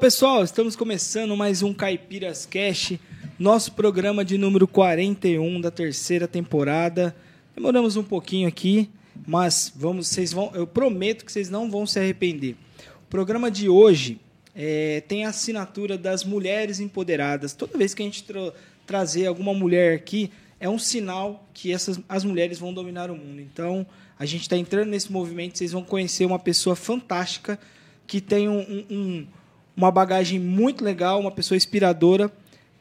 Pessoal, estamos começando mais um Caipiras Cash, nosso programa de número 41 da terceira temporada. Demoramos um pouquinho aqui, mas vamos, vocês vão, eu prometo que vocês não vão se arrepender. O programa de hoje é, tem a assinatura das mulheres empoderadas. Toda vez que a gente tra trazer alguma mulher aqui, é um sinal que essas, as mulheres vão dominar o mundo. Então, a gente está entrando nesse movimento, vocês vão conhecer uma pessoa fantástica que tem um, um, um uma bagagem muito legal, uma pessoa inspiradora,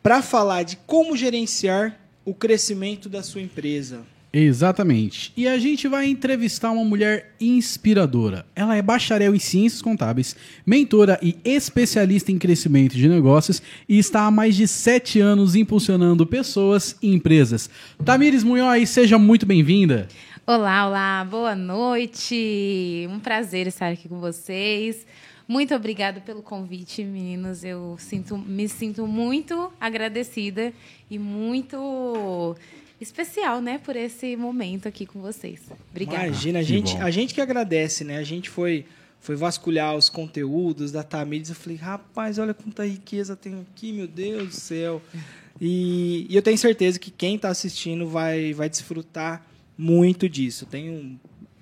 para falar de como gerenciar o crescimento da sua empresa. Exatamente. E a gente vai entrevistar uma mulher inspiradora. Ela é bacharel em ciências contábeis, mentora e especialista em crescimento de negócios e está há mais de sete anos impulsionando pessoas e empresas. Tamires Munhoz, seja muito bem-vinda. Olá, olá, boa noite. Um prazer estar aqui com vocês. Muito obrigada pelo convite, meninos. Eu sinto, me sinto muito agradecida e muito especial, né, por esse momento aqui com vocês. Obrigada. Imagina, a gente, a gente que agradece, né? A gente foi foi vasculhar os conteúdos da Tamires. Eu falei, rapaz, olha quanta riqueza tem aqui, meu Deus do céu. E, e eu tenho certeza que quem está assistindo vai, vai desfrutar muito disso. Tenho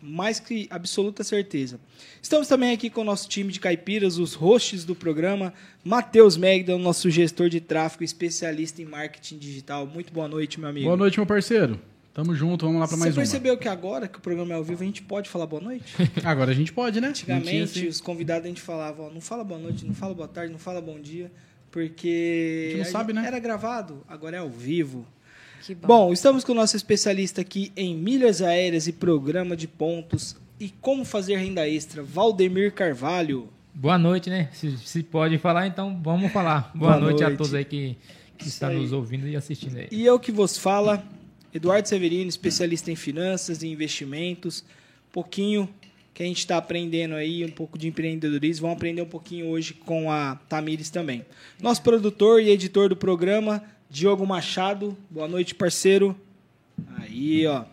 mais que absoluta certeza. Estamos também aqui com o nosso time de caipiras, os hosts do programa, Matheus Megdan, nosso gestor de tráfego, especialista em marketing digital. Muito boa noite, meu amigo. Boa noite, meu parceiro. Tamo junto, vamos lá para mais uma. Você percebeu que agora que o programa é ao vivo, a gente pode falar boa noite? agora a gente pode, né? Antigamente, os convidados a gente falava, ó, não fala boa noite, não fala boa tarde, não fala bom dia, porque a gente não sabe, né? Era gravado, agora é ao vivo. Bom. bom. estamos com o nosso especialista aqui em milhas aéreas e programa de pontos, e como fazer renda extra. Valdemir Carvalho. Boa noite, né? Se, se pode falar, então vamos falar. Boa, Boa noite, noite. a todos aí que, que aí. nos ouvindo e assistindo aí. E eu que vos fala, Eduardo Severino, especialista em finanças e investimentos. Um pouquinho que a gente está aprendendo aí, um pouco de empreendedorismo. Vamos aprender um pouquinho hoje com a Tamires também. Nosso produtor e editor do programa, Diogo Machado. Boa noite, parceiro. Aí, ó.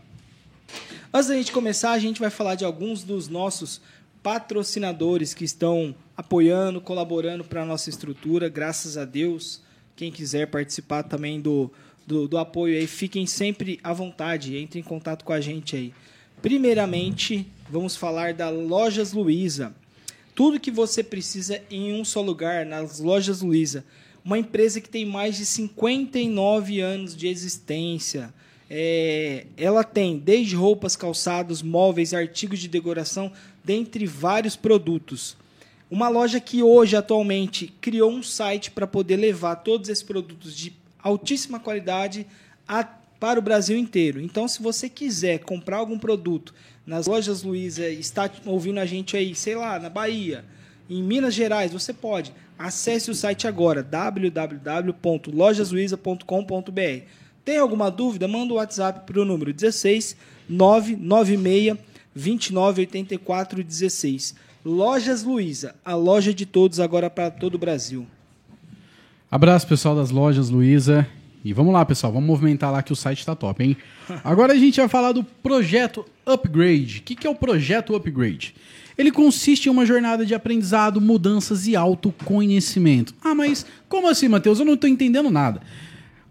Antes da gente começar, a gente vai falar de alguns dos nossos patrocinadores que estão apoiando, colaborando para a nossa estrutura, graças a Deus. Quem quiser participar também do, do, do apoio aí, fiquem sempre à vontade, entre em contato com a gente aí. Primeiramente, vamos falar da Lojas Luiza. Tudo que você precisa em um só lugar, nas Lojas Luiza. Uma empresa que tem mais de 59 anos de existência. É, ela tem desde roupas, calçados, móveis, artigos de decoração, dentre vários produtos. Uma loja que hoje, atualmente, criou um site para poder levar todos esses produtos de altíssima qualidade a- para o Brasil inteiro. Então, se você quiser comprar algum produto nas lojas Luiza, está ouvindo a gente aí, sei lá, na Bahia, em Minas Gerais, você pode. Acesse o site agora, www.lojasluiza.com.br. Tem alguma dúvida? Manda o WhatsApp para o número 16 996 29 84 16. Lojas Luiza, a loja de todos agora para todo o Brasil. Abraço, pessoal das lojas Luiza. E vamos lá, pessoal, vamos movimentar lá que o site tá top, hein? Agora a gente vai falar do projeto Upgrade. O que, que é o projeto Upgrade? Ele consiste em uma jornada de aprendizado, mudanças e autoconhecimento. Ah, mas como assim, Matheus? Eu não tô entendendo nada.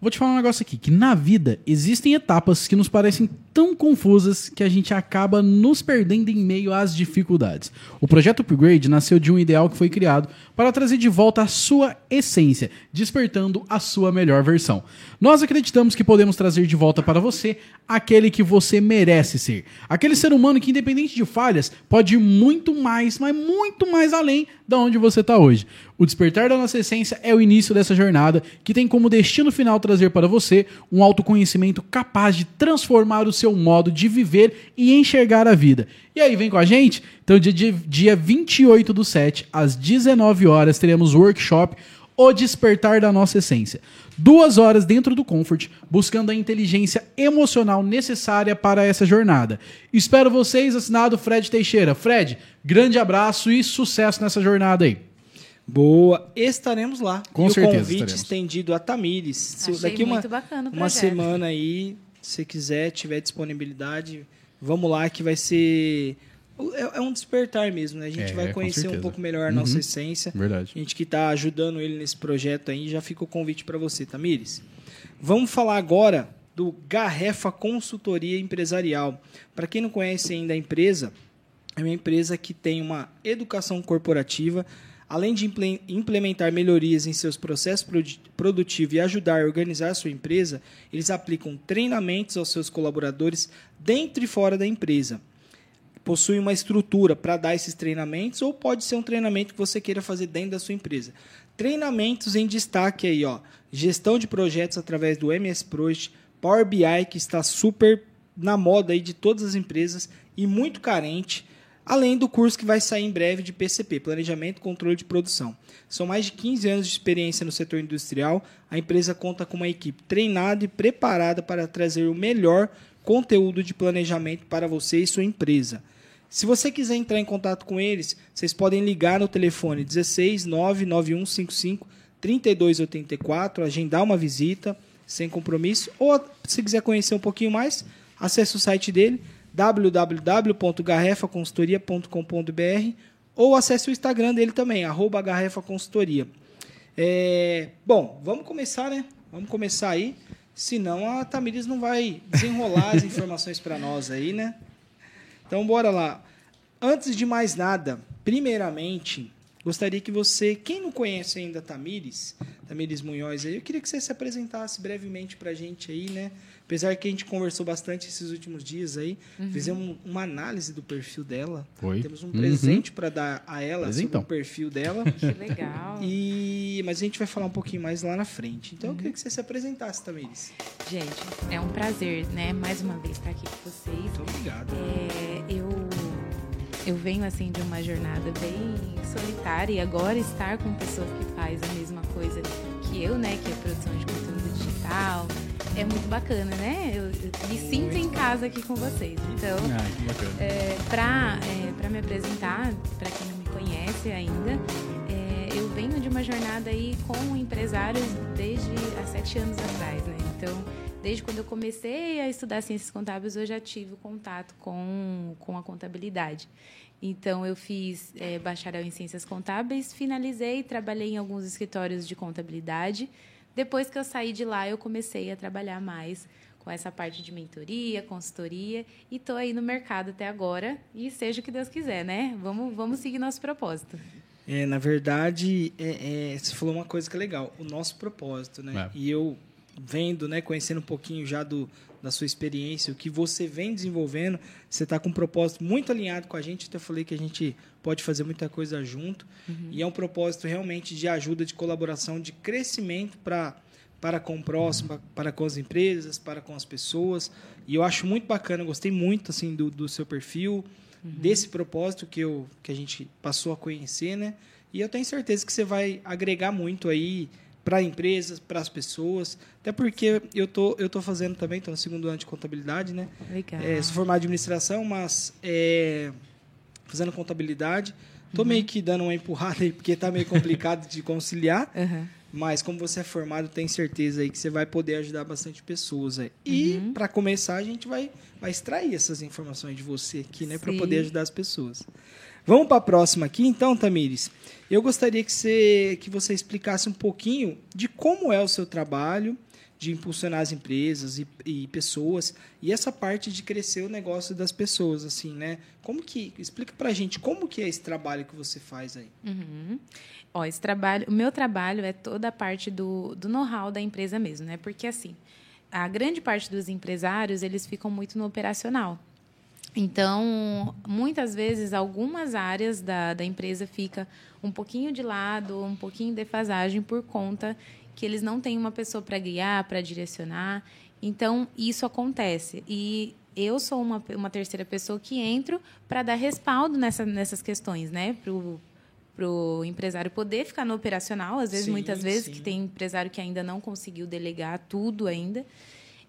Vou te falar um negócio aqui, que na vida existem etapas que nos parecem tão confusas que a gente acaba nos perdendo em meio às dificuldades. O projeto Upgrade nasceu de um ideal que foi criado para trazer de volta a sua essência, despertando a sua melhor versão. Nós acreditamos que podemos trazer de volta para você aquele que você merece ser. Aquele ser humano que, independente de falhas, pode ir muito mais, mas muito mais além da onde você está hoje. O despertar da nossa essência é o início dessa jornada que tem como destino final trazer para você um autoconhecimento capaz de transformar o seu modo de viver e enxergar a vida. E aí, vem com a gente? Então, dia, dia, dia 28 do 7, às 19 horas, teremos o workshop O Despertar da Nossa Essência. Duas horas dentro do Comfort, buscando a inteligência emocional necessária para essa jornada. Espero vocês, assinado Fred Teixeira. Fred, grande abraço e sucesso nessa jornada aí. Boa, estaremos lá. Com e certeza o convite estaremos. estendido a Tamires. Achei daqui uma, muito bacana o uma projeto. semana aí, se quiser, tiver disponibilidade, vamos lá que vai ser é, é um despertar mesmo, né? A gente É, vai conhecer um pouco melhor a nossa essência. Verdade. A gente que está ajudando ele nesse projeto aí, já fica o convite para você, Tamires. Vamos falar agora do Garrefa Consultoria Empresarial. Para quem não conhece ainda a empresa, é uma empresa que tem uma educação corporativa, além de imple- implementar melhorias em seus processos produ- produtivos e ajudar a organizar sua empresa, eles aplicam treinamentos aos seus colaboradores dentro e fora da empresa. Possui uma estrutura para dar esses treinamentos ou pode ser um treinamento que você queira fazer dentro da sua empresa. Treinamentos em destaque aí, ó, gestão de projetos através do MS Project, Power BI que está super na moda aí de todas as empresas e muito carente, além do curso que vai sair em breve de PCP, Planejamento e Controle de Produção. São mais de 15 anos de experiência no setor industrial. A empresa conta com uma equipe treinada e preparada para trazer o melhor conteúdo de planejamento para você e sua empresa. Se você quiser entrar em contato com eles, vocês podem ligar no telefone 16 99155 3284, agendar uma visita sem compromisso, ou se quiser conhecer um pouquinho mais, acesse o site dele www.garrefaconsultoria.com.br ou acesse o Instagram dele também, arroba Garrefa Consultoria. É, bom, vamos começar, né? Vamos começar aí. Senão a Tamires não vai desenrolar as informações para nós aí, né? Então, bora lá. Antes de mais nada, primeiramente, gostaria que você, quem não conhece ainda a Tamires, Tamires Munhoz aí, eu queria que você se apresentasse brevemente pra gente aí, né? Apesar que a gente conversou bastante esses últimos dias aí, fizemos uma análise do perfil dela. Foi. Temos um Uhum. presente para dar a ela sobre Presentão. o perfil dela. Que legal. E, mas a gente vai falar um pouquinho mais lá na frente. Então eu queria que você se apresentasse, Tamires. Gente, é um prazer, né? Mais uma vez estar aqui com vocês. Muito obrigado. É, eu eu venho assim de uma jornada bem solitária e agora estar com pessoas que faz a mesma coisa que eu, né, que é produção de conteúdo digital, é muito bacana, né? Eu, eu me sinto em casa aqui com vocês. Então, Ah, é, para é, me apresentar, para quem não me conhece ainda, é, eu venho de uma jornada aí com empresários desde há sete anos atrás, né? Então, desde quando eu comecei a estudar ciências contábeis, eu já tive contato com, com a contabilidade. Então, eu fiz é, bacharel em ciências contábeis, finalizei, trabalhei em alguns escritórios de contabilidade. Depois que eu saí de lá, eu comecei a trabalhar mais com essa parte de mentoria, consultoria e estou aí no mercado até agora e seja o que Deus quiser, né? Vamos, vamos seguir nosso propósito. É, na verdade, é, é, você falou uma coisa que é legal, o nosso propósito, né? É. E eu vendo, né, conhecendo um pouquinho já do, da sua experiência, o que você vem desenvolvendo, você está com um propósito muito alinhado com a gente. Até falei que a gente pode fazer muita coisa junto. E é um propósito realmente de ajuda, de colaboração, de crescimento para para com o próximo, para- para com as empresas, para com as pessoas. E eu acho muito bacana, gostei muito assim do, do seu perfil, desse propósito que, eu, que a gente passou a conhecer, né? E eu tenho certeza que você vai agregar muito aí para empresas, para as pessoas. Até porque eu tô, eu tô fazendo também, estou no segundo ano de contabilidade, né? Legal. É, sou formado em administração, mas é, fazendo contabilidade. Tô meio que dando uma empurrada aí, porque tá meio complicado de conciliar. Aham. Mas como você é formado, tenho certeza aí que você vai poder ajudar bastante pessoas aí. E para começar, a gente vai, vai extrair essas informações de você aqui, né, para poder ajudar as pessoas. Vamos para a próxima aqui, então, Tamires. Eu gostaria que você que você explicasse um pouquinho de como é o seu trabalho de impulsionar as empresas e, e pessoas e essa parte de crescer o negócio das pessoas, assim, né? Como que explica pra gente como que é esse trabalho que você faz aí? Uhum. Ó, esse trabalho, o meu trabalho é toda a parte do, do know-how da empresa mesmo, né? Porque assim, a grande parte dos empresários eles ficam muito no operacional. Então, muitas vezes, algumas áreas da, da empresa fica um pouquinho de lado, um pouquinho em defasagem por conta que eles não têm uma pessoa para guiar, para direcionar. Então, isso acontece. E eu sou uma, uma terceira pessoa que entro para dar respaldo nessa, nessas questões, né? Pro, para o empresário poder ficar no operacional, às vezes, Sim, muitas vezes, sim. que tem empresário que ainda não conseguiu delegar tudo ainda.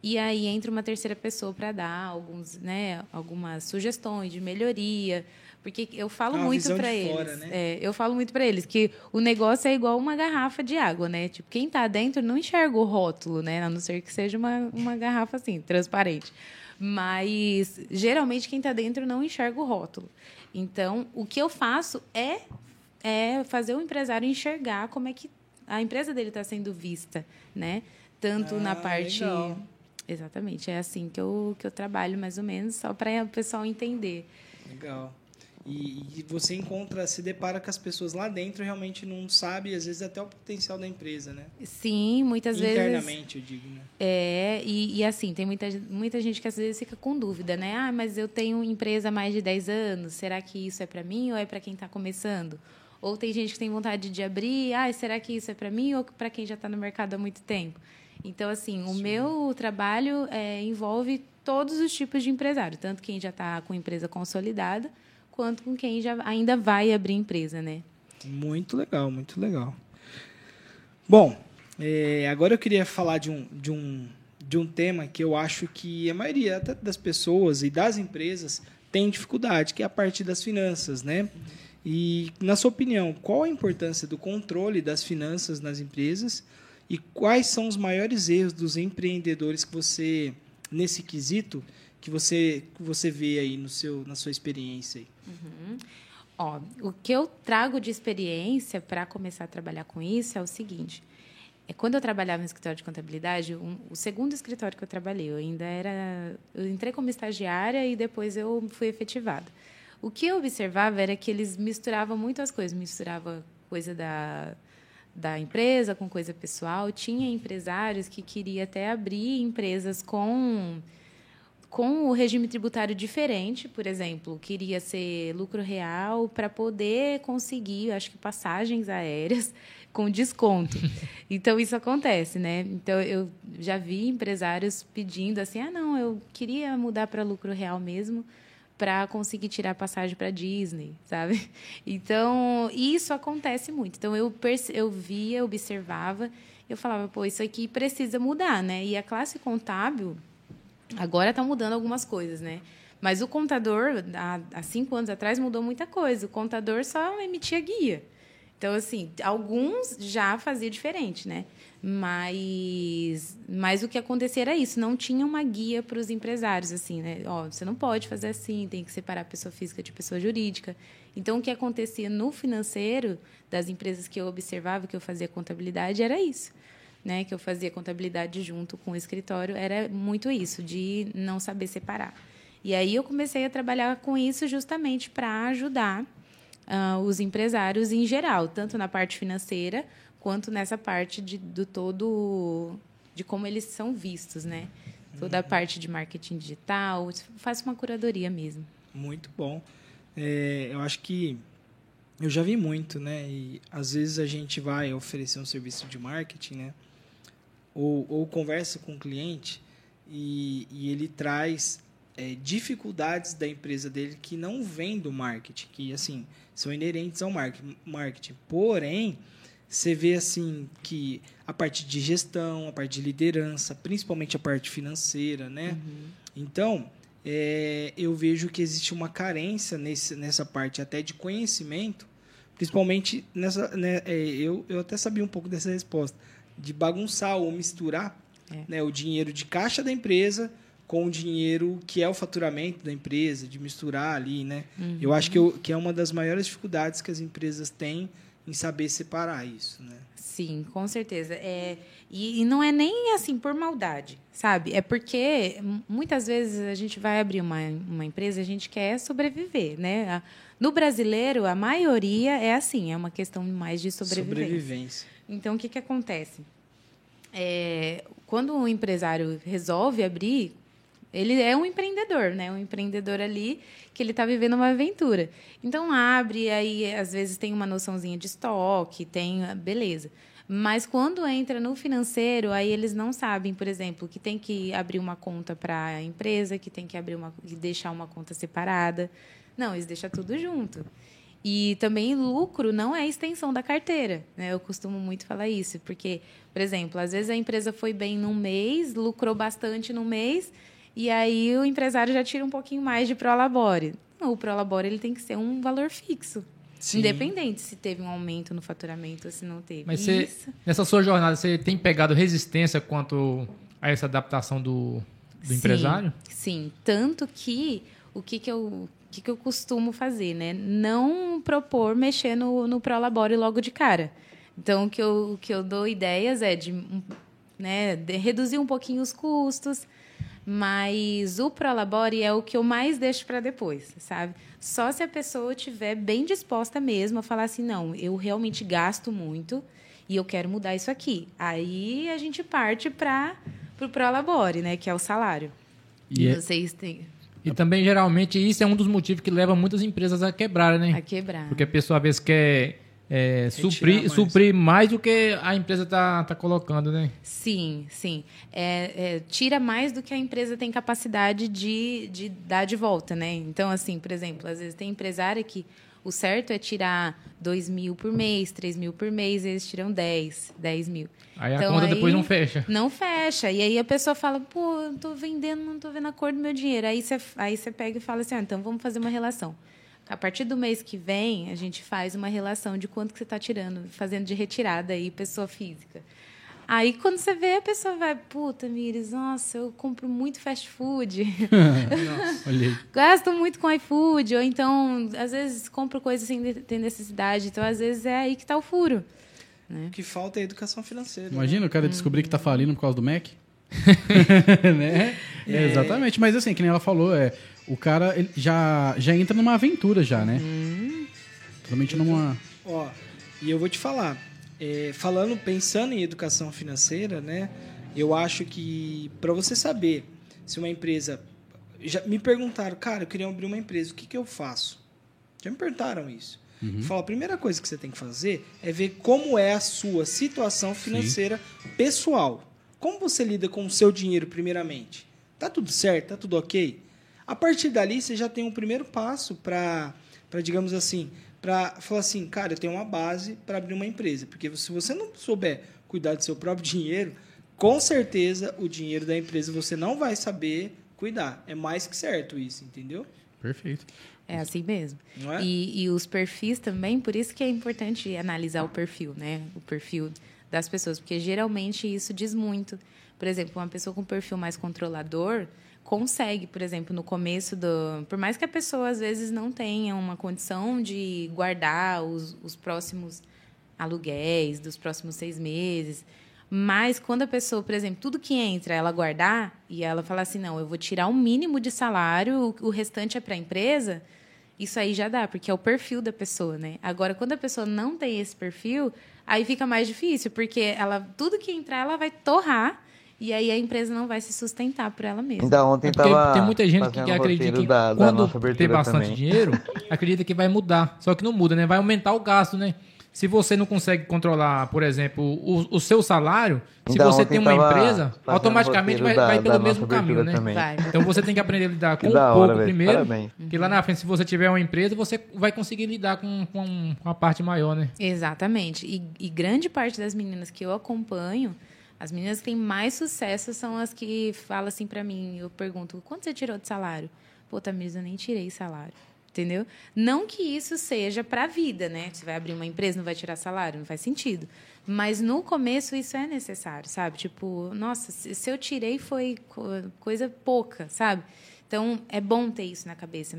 E aí entra uma terceira pessoa para dar alguns, né, algumas sugestões de melhoria, porque eu falo É muito para eles. fora, né? é, eu falo muito para eles que o negócio é igual uma garrafa de água, né? Tipo, quem está dentro não enxerga o rótulo, né? A não ser que seja uma, uma garrafa assim, transparente. Mas geralmente quem está dentro não enxerga o rótulo. Então, o que eu faço é é fazer o empresário enxergar como é que a empresa dele está sendo vista, né? Tanto na Ah, parte legal. Exatamente é assim que eu que eu trabalho mais ou menos só para o pessoal entender. Legal. E, e você encontra, se depara com as pessoas lá dentro realmente não sabe, às vezes até o potencial da empresa, né? Sim, muitas vezes Internamente, eu digo, né? É, e, e assim, tem muita, muita gente que às vezes fica com dúvida, né? Ah, mas eu tenho empresa há mais de 10 anos, será que isso é para mim ou é para quem está começando? Ou tem gente que tem vontade de abrir, ah, será que isso é para mim ou para quem já está no mercado há muito tempo? Então, assim, o meu trabalho é, envolve todos os tipos de empresário, tanto quem já está com empresa consolidada, quanto com quem já ainda vai abrir empresa, né? Muito legal, muito legal. Bom, é, agora eu queria falar de um, de, um, de um tema que eu acho que a maioria das pessoas e das empresas tem dificuldade, que é a parte das finanças, né? E, na sua opinião, qual a importância do controle das finanças nas empresas e quais são os maiores erros dos empreendedores que você, nesse quesito, que você, que você vê aí no seu, na sua experiência? Aí? Ó, o que eu trago de experiência para começar a trabalhar com isso é o seguinte. É, quando eu trabalhava no escritório de contabilidade, um- o segundo escritório que eu trabalhei, eu ainda era. Eu entrei como estagiária e depois eu fui efetivada. O que eu observava era que eles misturavam muitas coisas. Misturava coisa da, da empresa com coisa pessoal. Tinha empresários que queria até abrir empresas com com o regime tributário diferente, por exemplo, queria ser lucro real para poder conseguir, acho que passagens aéreas com desconto. Então isso acontece, né? Então eu já vi empresários pedindo assim: "Ah, não, eu queria mudar para lucro real mesmo, para conseguir tirar passagem para Disney, sabe? Então, isso acontece muito. Então, eu, eu via, observava, eu falava, pô, isso aqui precisa mudar, né? E a classe contábil, agora está mudando algumas coisas, né? Mas o contador, há, há cinco anos atrás, mudou muita coisa. O contador só emitia guia. Então, assim, alguns já faziam diferente, né? Mas, mas o que acontecia era isso, não tinha uma guia para os empresários, assim, né? Ó, você não pode fazer assim, tem que separar pessoa física de pessoa jurídica. Então, o que acontecia no financeiro das empresas que eu observava, que eu fazia contabilidade, era isso. Né, que eu fazia contabilidade junto com o escritório, era muito isso, de não saber separar. E aí eu comecei a trabalhar com isso justamente para ajudar uh, os empresários em geral, tanto na parte financeira quanto nessa parte de, do todo de como eles são vistos, né? Toda a uhum. parte de marketing digital, faço uma curadoria mesmo. Muito bom. É, eu acho que eu já vi muito, né? E às vezes a gente vai oferecer um serviço de marketing, né? Ou, ou conversa com o cliente e, e ele traz é, dificuldades da empresa dele que não vêm do marketing, que assim são inerentes ao marketing. Porém, você vê assim que a parte de gestão, a parte de liderança, principalmente a parte financeira, né? Uhum. Então, é, eu vejo que existe uma carência nesse, nessa parte até de conhecimento, principalmente nessa, né, é, eu, eu até sabia um pouco dessa resposta, de bagunçar ou misturar é. né, o dinheiro de caixa da empresa com o dinheiro que é o faturamento da empresa, de misturar ali, né? Uhum. Eu acho que, eu, que é uma das maiores dificuldades que as empresas têm em saber separar isso, né? Sim, com certeza. É, e, e, não é nem assim por maldade, sabe? É porque muitas vezes a gente vai abrir uma, uma empresa, a gente quer sobreviver, né? No brasileiro, a maioria é assim, é uma questão mais de sobrevivência. sobrevivência. Então, o que, que acontece? É, quando um empresário resolve abrir, ele é um empreendedor, né? Um empreendedor ali que ele está vivendo uma aventura. Então abre, aí às vezes tem uma noçãozinha de estoque, tem beleza. Mas quando entra no financeiro, aí eles não sabem, por exemplo, que tem que abrir uma conta para a empresa, que tem que abrir uma, deixar uma conta separada. Não, eles deixam tudo junto. E também lucro não é extensão da carteira. Né? Eu costumo muito falar isso, porque, por exemplo, às vezes a empresa foi bem num mês, lucrou bastante no mês, e aí o empresário já tira um pouquinho mais de prolabore. Não, o prolabore ele tem que ser um valor fixo. Sim. Independente se teve um aumento no faturamento ou se não teve. Mas você, nessa sua jornada, você tem pegado resistência quanto a essa adaptação do, do sim, empresário? Sim, tanto que o que, que eu que, que eu costumo fazer, né? Não propor mexer no, no Prolabore logo de cara. Então, o que eu, o que eu dou ideias é de, né, de reduzir um pouquinho os custos, mas o Prolabore é o que eu mais deixo para depois, sabe? Só se a pessoa estiver bem disposta mesmo a falar assim, não, eu realmente gasto muito e eu quero mudar isso aqui. Aí a gente parte para o pro Prolabore, né? Que é o salário. E, é vocês têm... E também, geralmente, isso é um dos motivos que leva muitas empresas a quebrar, né? A quebrar. Porque a pessoa, às vezes, quer é, suprir, mais. suprir mais do que a empresa está tá colocando, né? Sim, sim. É, é, tira mais do que a empresa tem capacidade de, de dar de volta, né? Então, assim, por exemplo, às vezes tem empresário que o certo é tirar 2 mil por mês, 3 mil por mês, eles tiram 10, 10 mil. Aí então, a conta aí, depois não fecha. Não fecha. E aí a pessoa fala, pô, eu tô vendendo, não tô vendo a cor do meu dinheiro. Aí você, aí pega e fala assim, ah, então vamos fazer uma relação. A partir do mês que vem, a gente faz uma relação de quanto que você está tirando, fazendo de retirada aí, pessoa física. Aí, quando você vê, a pessoa vai, puta, Miris, nossa, eu compro muito fast food. nossa, olhei. Gasto muito com iFood. Ou então, às vezes, compro coisas sem ter necessidade. Então, às vezes, é aí que está o furo. Né? O que falta é educação financeira. Imagina né? o cara descobrir que está falindo por causa do Mac. né? É. Exatamente. Mas, assim, que nem ela falou, é o cara já, já entra numa aventura já, né? Uhum. Totalmente numa... Ó, e eu vou te falar, é, falando, pensando em educação financeira, né? Eu acho que para você saber se uma empresa... Já me perguntaram, cara, eu queria abrir uma empresa, o que, que eu faço? Já me perguntaram isso. Uhum. Fala, a primeira coisa que você tem que fazer é ver como é a sua situação financeira Sim. pessoal. Como você lida com o seu dinheiro, primeiramente? Tá tudo certo? Tá tudo ok? A partir dali, você já tem um primeiro passo para, digamos assim, para falar assim, cara, eu tenho uma base para abrir uma empresa. Porque se você não souber cuidar do seu próprio dinheiro, com certeza o dinheiro da empresa você não vai saber cuidar. É mais que certo isso, entendeu? Perfeito. É assim mesmo. É? E, e os perfis também, por isso que é importante analisar o perfil, né? O perfil das pessoas, porque geralmente isso diz muito. Por exemplo, uma pessoa com perfil mais controlador consegue, por exemplo, no começo do. Por mais que a pessoa às vezes não tenha uma condição de guardar os, os próximos aluguéis dos próximos seis meses. Mas quando a pessoa, por exemplo, tudo que entra, ela guardar e ela falar assim, não, eu vou tirar o mínimo de salário, o o restante é para a empresa, isso aí já dá, porque é o perfil da pessoa, né? Agora, quando a pessoa não tem esse perfil, aí fica mais difícil, porque ela tudo que entrar, ela vai torrar e aí a empresa não vai se sustentar por ela mesma. Então, ontem É porque tava tem muita gente que acredita que da, da quando ter abertura bastante também. dinheiro, acredita que vai mudar. Só que não muda, né? Vai aumentar o gasto, né? Se você não consegue controlar, por exemplo, o, o seu salário, se Então, você tem uma empresa, automaticamente vai, roteiro vai da- pelo da mesmo caminho, né? Vai. Então você tem que aprender a lidar com da pouco hora, primeiro. Parabéns. Que lá na frente, se você tiver uma empresa, você vai conseguir lidar com, com a parte maior, né? Exatamente. E, e grande parte das meninas que eu acompanho, as meninas que têm mais sucesso são as que falam assim pra mim, eu pergunto, quanto você tirou de salário? Pô, Tamires, eu nem tirei salário. Entendeu? Não que isso seja para a vida, né? Você vai abrir uma empresa, não vai tirar salário, não faz sentido. Mas no começo isso é necessário, sabe? Tipo, nossa, se eu tirei foi co- coisa pouca, sabe? Então é bom ter isso na cabeça,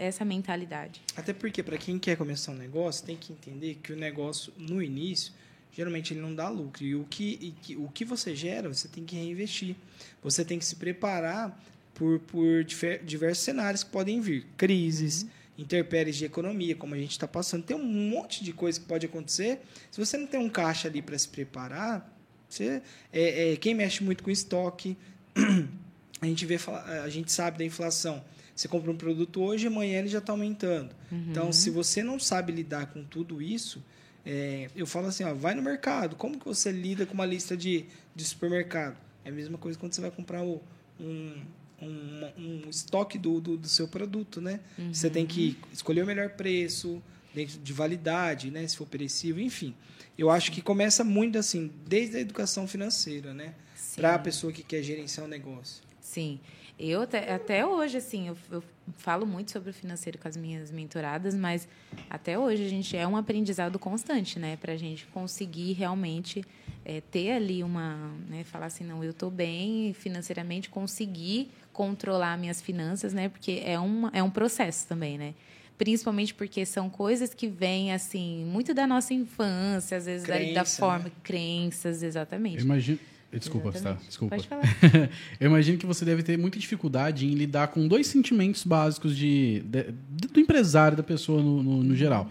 essa mentalidade. Até porque, para quem quer começar um negócio, tem que entender que o negócio, no início, geralmente ele não dá lucro. E o que, e o que você gera, você tem que reinvestir. Você tem que se preparar por, por diversos cenários que podem vir. Crises, intempéries de economia, como a gente está passando. Tem um monte de coisa que pode acontecer. Se você não tem um caixa ali para se preparar, você, é, é, quem mexe muito com estoque, a gente vê a gente sabe da inflação. Você compra um produto hoje, amanhã ele já está aumentando. Então, se você não sabe lidar com tudo isso, é, eu falo assim, ó, vai no mercado. Como que você lida com uma lista de, de supermercado? É a mesma coisa quando você vai comprar o- um, um, um estoque do, do, do seu produto, né? Você tem que escolher o melhor preço, dentro de validade, né? Se for perecível, enfim. Eu acho que começa muito assim, desde a educação financeira, né? Para a pessoa que quer gerenciar o negócio. Sim. Eu até, até hoje, assim, eu, eu falo muito sobre o financeiro com as minhas mentoradas, mas até hoje a gente é um aprendizado constante, né? Para a gente conseguir realmente é, ter ali uma. Né, falar assim, não, eu estou bem financeiramente, conseguir controlar minhas finanças, né? Porque é, uma, é um processo também, né? Principalmente porque são coisas que vêm, assim, muito da nossa infância, às vezes da, da Crença, forma. né? Crenças, exatamente. Eu imagino. Desculpa, tá? Exatamente. Desculpa. Pode falar. Eu imagino que você deve ter muita dificuldade em lidar com dois sentimentos básicos de, de- do empresário, da pessoa no, no- no geral: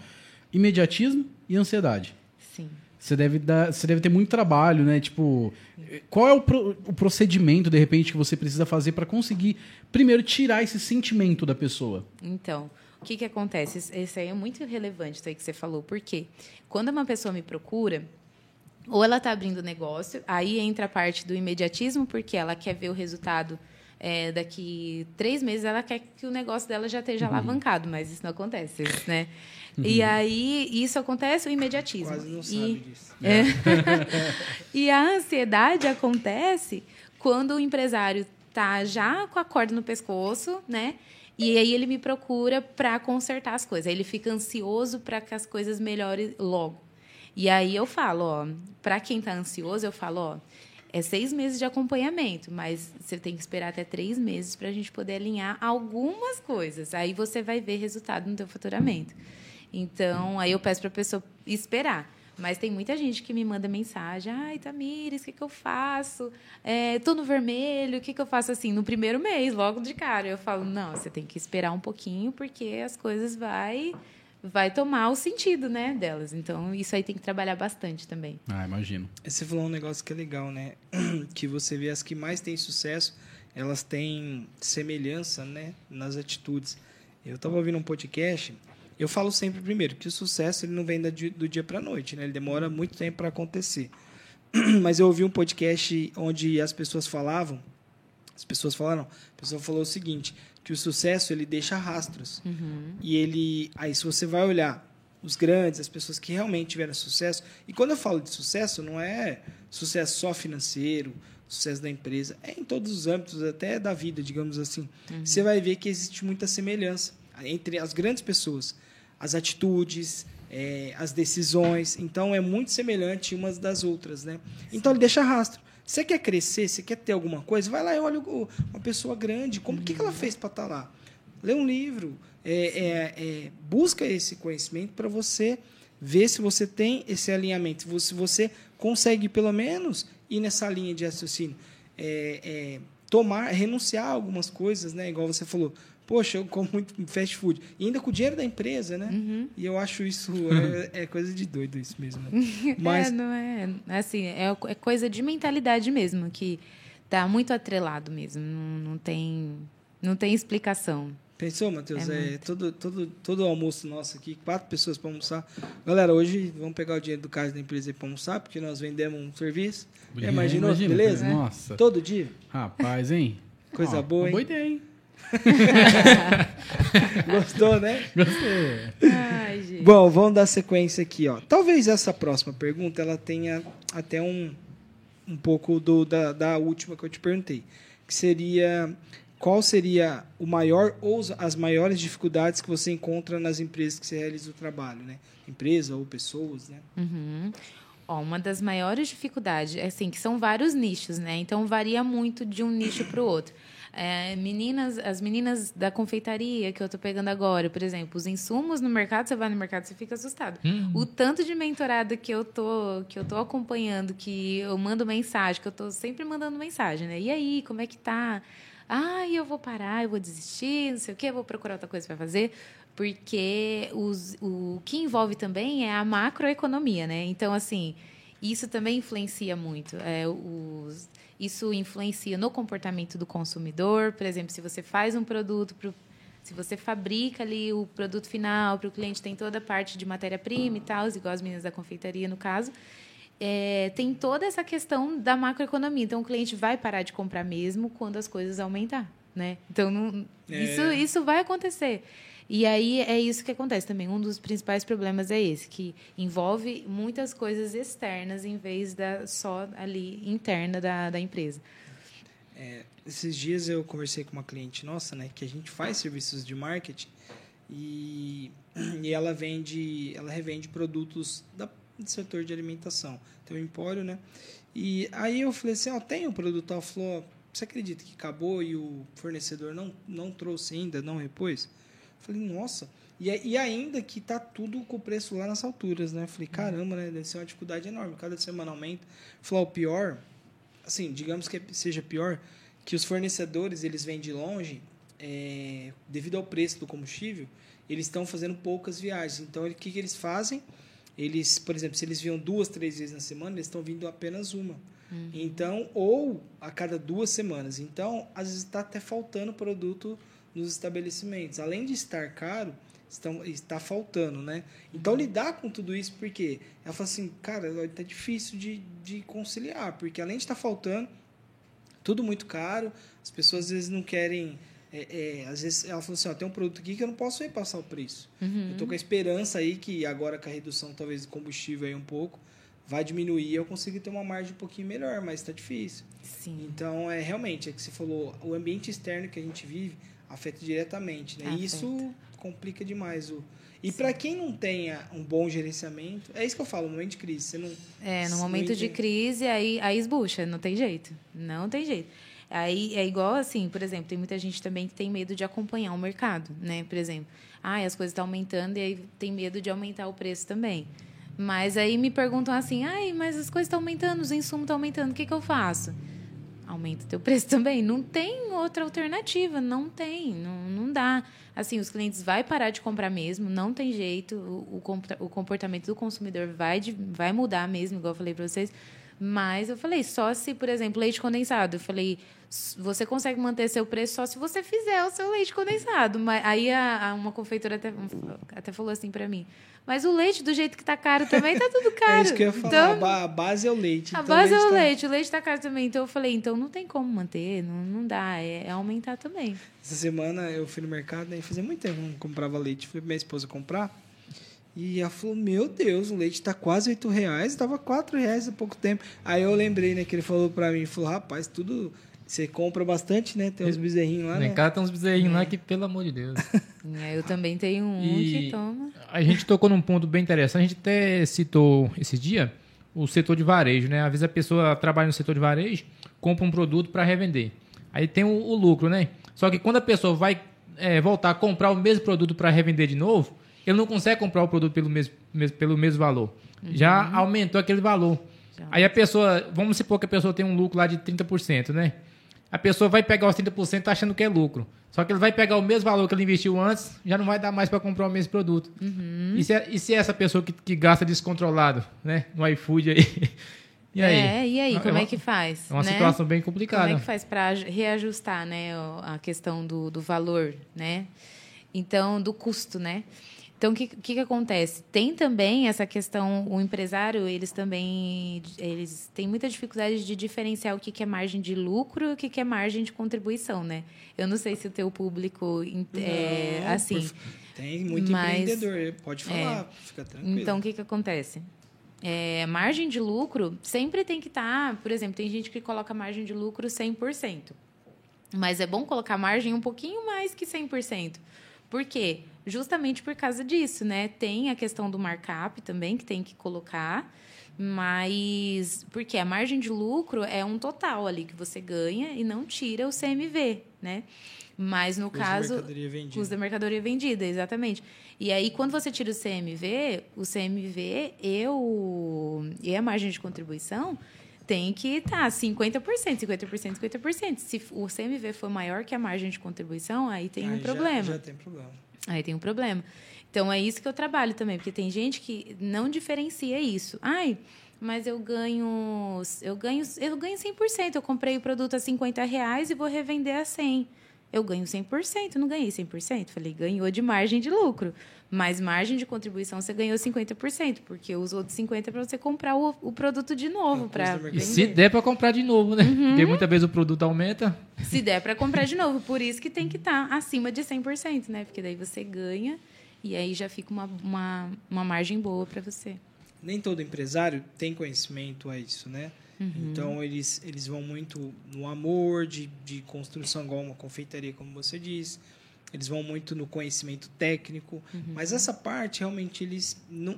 imediatismo e ansiedade. Sim. Você deve, dar, você deve ter muito trabalho, né? Tipo, qual é o, pro- o procedimento, de repente, que você precisa fazer para conseguir, primeiro, tirar esse sentimento da pessoa? Então, o que, que acontece? Isso aí é muito relevante, isso aí que você falou. Por quê? Quando uma pessoa me procura, ou ela está abrindo negócio, aí entra a parte do imediatismo, porque ela quer ver o resultado é, daqui três meses, ela quer que o negócio dela já esteja alavancado, mas isso não acontece, né? E aí, isso acontece, o imediatismo. Quase não E- sabe disso. é. e a ansiedade acontece quando o empresário tá já com a corda no pescoço, né? E aí ele me procura para consertar as coisas. Aí ele fica ansioso para que as coisas melhorem logo. E aí eu falo, ó, para quem tá ansioso, eu falo, ó, é seis meses de acompanhamento, mas você tem que esperar até três meses para a gente poder alinhar algumas coisas. Aí você vai ver resultado no teu faturamento. Então, aí eu peço para a pessoa esperar. Mas tem muita gente que me manda mensagem: ai, Tamires, o que, que eu faço? É, tô no vermelho, o que, que eu faço assim? No primeiro mês, logo de cara. Eu falo: não, você tem que esperar um pouquinho, porque as coisas vai, vai tomar o sentido né, delas. Então, isso aí tem que trabalhar bastante também. Ah, imagino. Você falou um negócio que é legal, né? Que você vê as que mais têm sucesso, elas têm semelhança, né? Nas atitudes. Eu estava ouvindo um podcast, eu falo sempre primeiro que o sucesso ele não vem do dia para noite, né? Ele demora muito tempo para acontecer. Mas eu ouvi um podcast onde as pessoas falavam, as pessoas falaram, a pessoa falou o seguinte, que o sucesso ele deixa rastros. Uhum. E ele, aí se você vai olhar os grandes, as pessoas que realmente tiveram sucesso, e quando eu falo de sucesso, não é sucesso só financeiro, sucesso da empresa, é em todos os âmbitos, até da vida, digamos assim. Você vai ver que existe muita semelhança entre as grandes pessoas, as atitudes, é, as decisões. Então é muito semelhante umas das outras, né? Então ele deixa rastro. Você quer crescer, você quer ter alguma coisa, vai lá e olha uma pessoa grande, como que, que ela fez para estar lá? Lê um livro, é, é, é, busca esse conhecimento para você ver se você tem esse alinhamento, se você, você consegue pelo menos ir nessa linha de raciocínio, é, é, tomar, renunciar a algumas coisas, né? Igual você falou, poxa, eu como muito fast food, e ainda com o dinheiro da empresa, né? Uhum. E eu acho isso é, é coisa de doido isso mesmo. Né? Mas É, não é. Assim, é, é coisa de mentalidade mesmo, que tá muito atrelado mesmo. Não, não tem. Não tem explicação. Pensou, Matheus? É É, todo, todo, todo almoço nosso aqui, quatro pessoas para almoçar. Galera, hoje vamos pegar o dinheiro do caixa da empresa para almoçar, porque nós vendemos um serviço. Já imaginou? Imagina, Beleza? Nossa. Todo dia? Rapaz, hein? Coisa Ó, boa, hein? Boa ideia, hein? Gostou, né? Gostei. Ai, gente. Bom, vamos dar sequência aqui, ó. Talvez essa próxima pergunta ela tenha até um, um pouco do, da, da última que eu te perguntei, que seria qual seria o maior ou as maiores dificuldades que você encontra nas empresas que você realiza o trabalho, né? Empresa ou pessoas, né? Uhum. Ó, uma das maiores dificuldades, é assim, que são vários nichos, né? Então varia muito de um nicho para o outro. É, meninas, as meninas da confeitaria que eu tô pegando agora, por exemplo, os insumos no mercado, você vai no mercado, você fica assustado. O tanto de mentorada que eu tô que eu tô acompanhando, que eu mando mensagem, que eu tô sempre mandando mensagem, né? E aí, como é que tá? Ah, eu vou parar, eu vou desistir, não sei o quê, vou procurar outra coisa para fazer, porque os, o que envolve também é a macroeconomia, né? Então, assim, isso também influencia muito. É, os, isso influencia no comportamento do consumidor. Por exemplo, se você faz um produto, pro, se você fabrica ali o produto final para o cliente, tem toda a parte de matéria-prima e tal, igual as meninas da confeitaria, no caso. É, tem toda essa questão da macroeconomia. Então, o cliente vai parar de comprar mesmo quando as coisas aumentar, né? Então, não, É. isso, isso vai acontecer. E aí é isso que acontece também. Um dos principais problemas é esse, que envolve muitas coisas externas em vez da só ali interna da, da empresa. Esses dias eu conversei com uma cliente nossa, né, que a gente faz serviços de marketing e, e ela vende, ela revende produtos da, do setor de alimentação. Tem um empório, né? E aí eu falei assim, ó, tem um produto, ela falou, você acredita que acabou e o fornecedor não, não trouxe ainda, não repôs? Falei, nossa, e, e ainda que tá tudo com o preço lá nas alturas, né? Falei, caramba, né? Deve ser uma dificuldade enorme, cada semana aumenta. Falou, o pior, assim, digamos que seja pior, que os fornecedores eles vêm de longe, é, devido ao preço do combustível, eles estão fazendo poucas viagens. Então, o que, que eles fazem? Eles, por exemplo, se eles viam duas, três vezes na semana, eles estão vindo apenas uma. Então, ou a cada duas semanas. Então, às vezes está até faltando produto nos estabelecimentos. Além de estar caro, estão, está faltando, né? Então, lidar com tudo isso, porque ela fala assim, cara, tá difícil de, de conciliar, porque além de estar faltando, tudo muito caro, as pessoas às vezes não querem. é, é, às vezes ela falou assim: ó, tem um produto aqui que eu não posso repassar o preço. Eu tô com a esperança aí que agora com a redução talvez do combustível aí um pouco, vai diminuir e eu consigo ter uma margem um pouquinho melhor, mas está difícil. Sim. Então, é realmente, é que você falou, o ambiente externo que a gente vive afeta diretamente, né? Afeta. E isso complica demais o. E para quem não tenha um bom gerenciamento, é isso que eu falo, no momento de crise, você não É, no momento de crise, aí, aí esbucha, não tem jeito. Não tem jeito. Aí é igual assim, por exemplo, tem muita gente também que tem medo de acompanhar o mercado, né? Por exemplo, ah, as coisas estão aumentando e aí tem medo de aumentar o preço também. Mas aí me perguntam assim, ai, mas as coisas estão aumentando, os insumos estão aumentando, o que, que eu faço? Aumenta o teu preço também. Não tem outra alternativa, não tem, não, não dá. Assim, os clientes vai parar de comprar mesmo, não tem jeito. O, o comportamento do consumidor vai, de- vai mudar mesmo, igual eu falei para vocês. Mas eu falei, só se, por exemplo, leite condensado. Eu falei, você consegue manter seu preço só se você fizer o seu leite condensado. Mas, aí a, a uma confeitora até, até falou assim para mim, mas o leite, do jeito que tá caro também, tá tudo caro. É isso que eu ia falar. Então, a base é o leite. A então base é o tá... leite. O leite tá caro também. Então eu falei, então não tem como manter, não, não dá. É, é aumentar também. Essa semana eu fui no mercado e fazia muito tempo que não comprava leite. Fui pra minha esposa comprar. E ela falou, meu Deus, o leite tá quase 8 reais. Tava 4 reais há pouco tempo. Aí eu lembrei, né, que ele falou pra mim. Falou, rapaz, tudo... Você compra bastante, né? Tem uns bezerrinhos lá, né? Em casa tem uns bezerrinhos é. lá que, pelo amor de Deus. É, eu também tenho um e que toma. A gente tocou num ponto bem interessante. A gente até citou esse dia o setor de varejo, né? Às vezes a pessoa trabalha no setor de varejo, compra um produto para revender. Aí tem o, o, lucro, né? Só que quando a pessoa vai é, voltar a comprar o mesmo produto para revender de novo, ele não consegue comprar o produto pelo mesmo, pelo mesmo valor. Uhum. Já aumentou aquele valor. Já. Aí a pessoa, vamos supor que a pessoa tem um lucro lá de 30%, né? a pessoa vai pegar os 30% achando que é lucro. Só que ele vai pegar o mesmo valor que ele investiu antes, já não vai dar mais para comprar o mesmo produto. Uhum. E, se é, e se é essa pessoa que, que gasta descontrolado, né? No iFood aí. E aí? É, e aí, é como é, uma, é que faz? É uma né? situação bem complicada. Como é que faz para reajustar, né, a questão do, do valor, né? Então, do custo, né? Então, o que, que, que, acontece? Tem também essa questão, o empresário, eles também eles têm muita dificuldade de diferenciar o que, que é margem de lucro e o que, que é margem de contribuição, né? Eu não sei se o teu público é não, assim. Tem muito mas, empreendedor, pode falar, é, fica tranquilo. Então, o que, que acontece? É, margem de lucro sempre tem que estar, tá, por exemplo, tem gente que coloca margem de lucro 100%. Mas é bom colocar margem um pouquinho mais que 100%. Por quê? justamente por causa disso, né? Tem a questão do markup também que tem que colocar, mas porque a margem de lucro é um total ali que você ganha e não tira o CMV, né? Mas no custo caso, custo da mercadoria vendida, exatamente. E aí quando você tira o CMV, o CMV e, o, e a margem de contribuição tem que estar tá 50%, 50%, 50%. Se o CMV for maior que a margem de contribuição, aí tem aí um problema. Já, já tem problema. Aí tem um problema. Então é isso que eu trabalho também, porque tem gente que não diferencia isso. Ai, mas eu ganho, eu ganho, eu ganho 100%. Eu comprei o produto a 50 reais e vou revender a 100. Eu ganho 100%, não ganhei 100%. Falei, ganhou de margem de lucro. Mas margem de contribuição você ganhou 50%, porque os outros 50% é para você comprar o, o, produto de novo. Pra e se der para comprar de novo, né? Uhum. Porque muitas vezes o produto aumenta. Se der para comprar de novo. Por isso que tem que estar tá acima de 100%, né? Porque daí você ganha e aí já fica uma, uma, uma margem boa para você. Nem todo empresário tem conhecimento a isso, né? Uhum. Então, eles, eles vão muito no amor de, de construção, igual uma confeitaria, como você disse eles vão muito no conhecimento técnico, uhum. mas essa parte realmente eles não,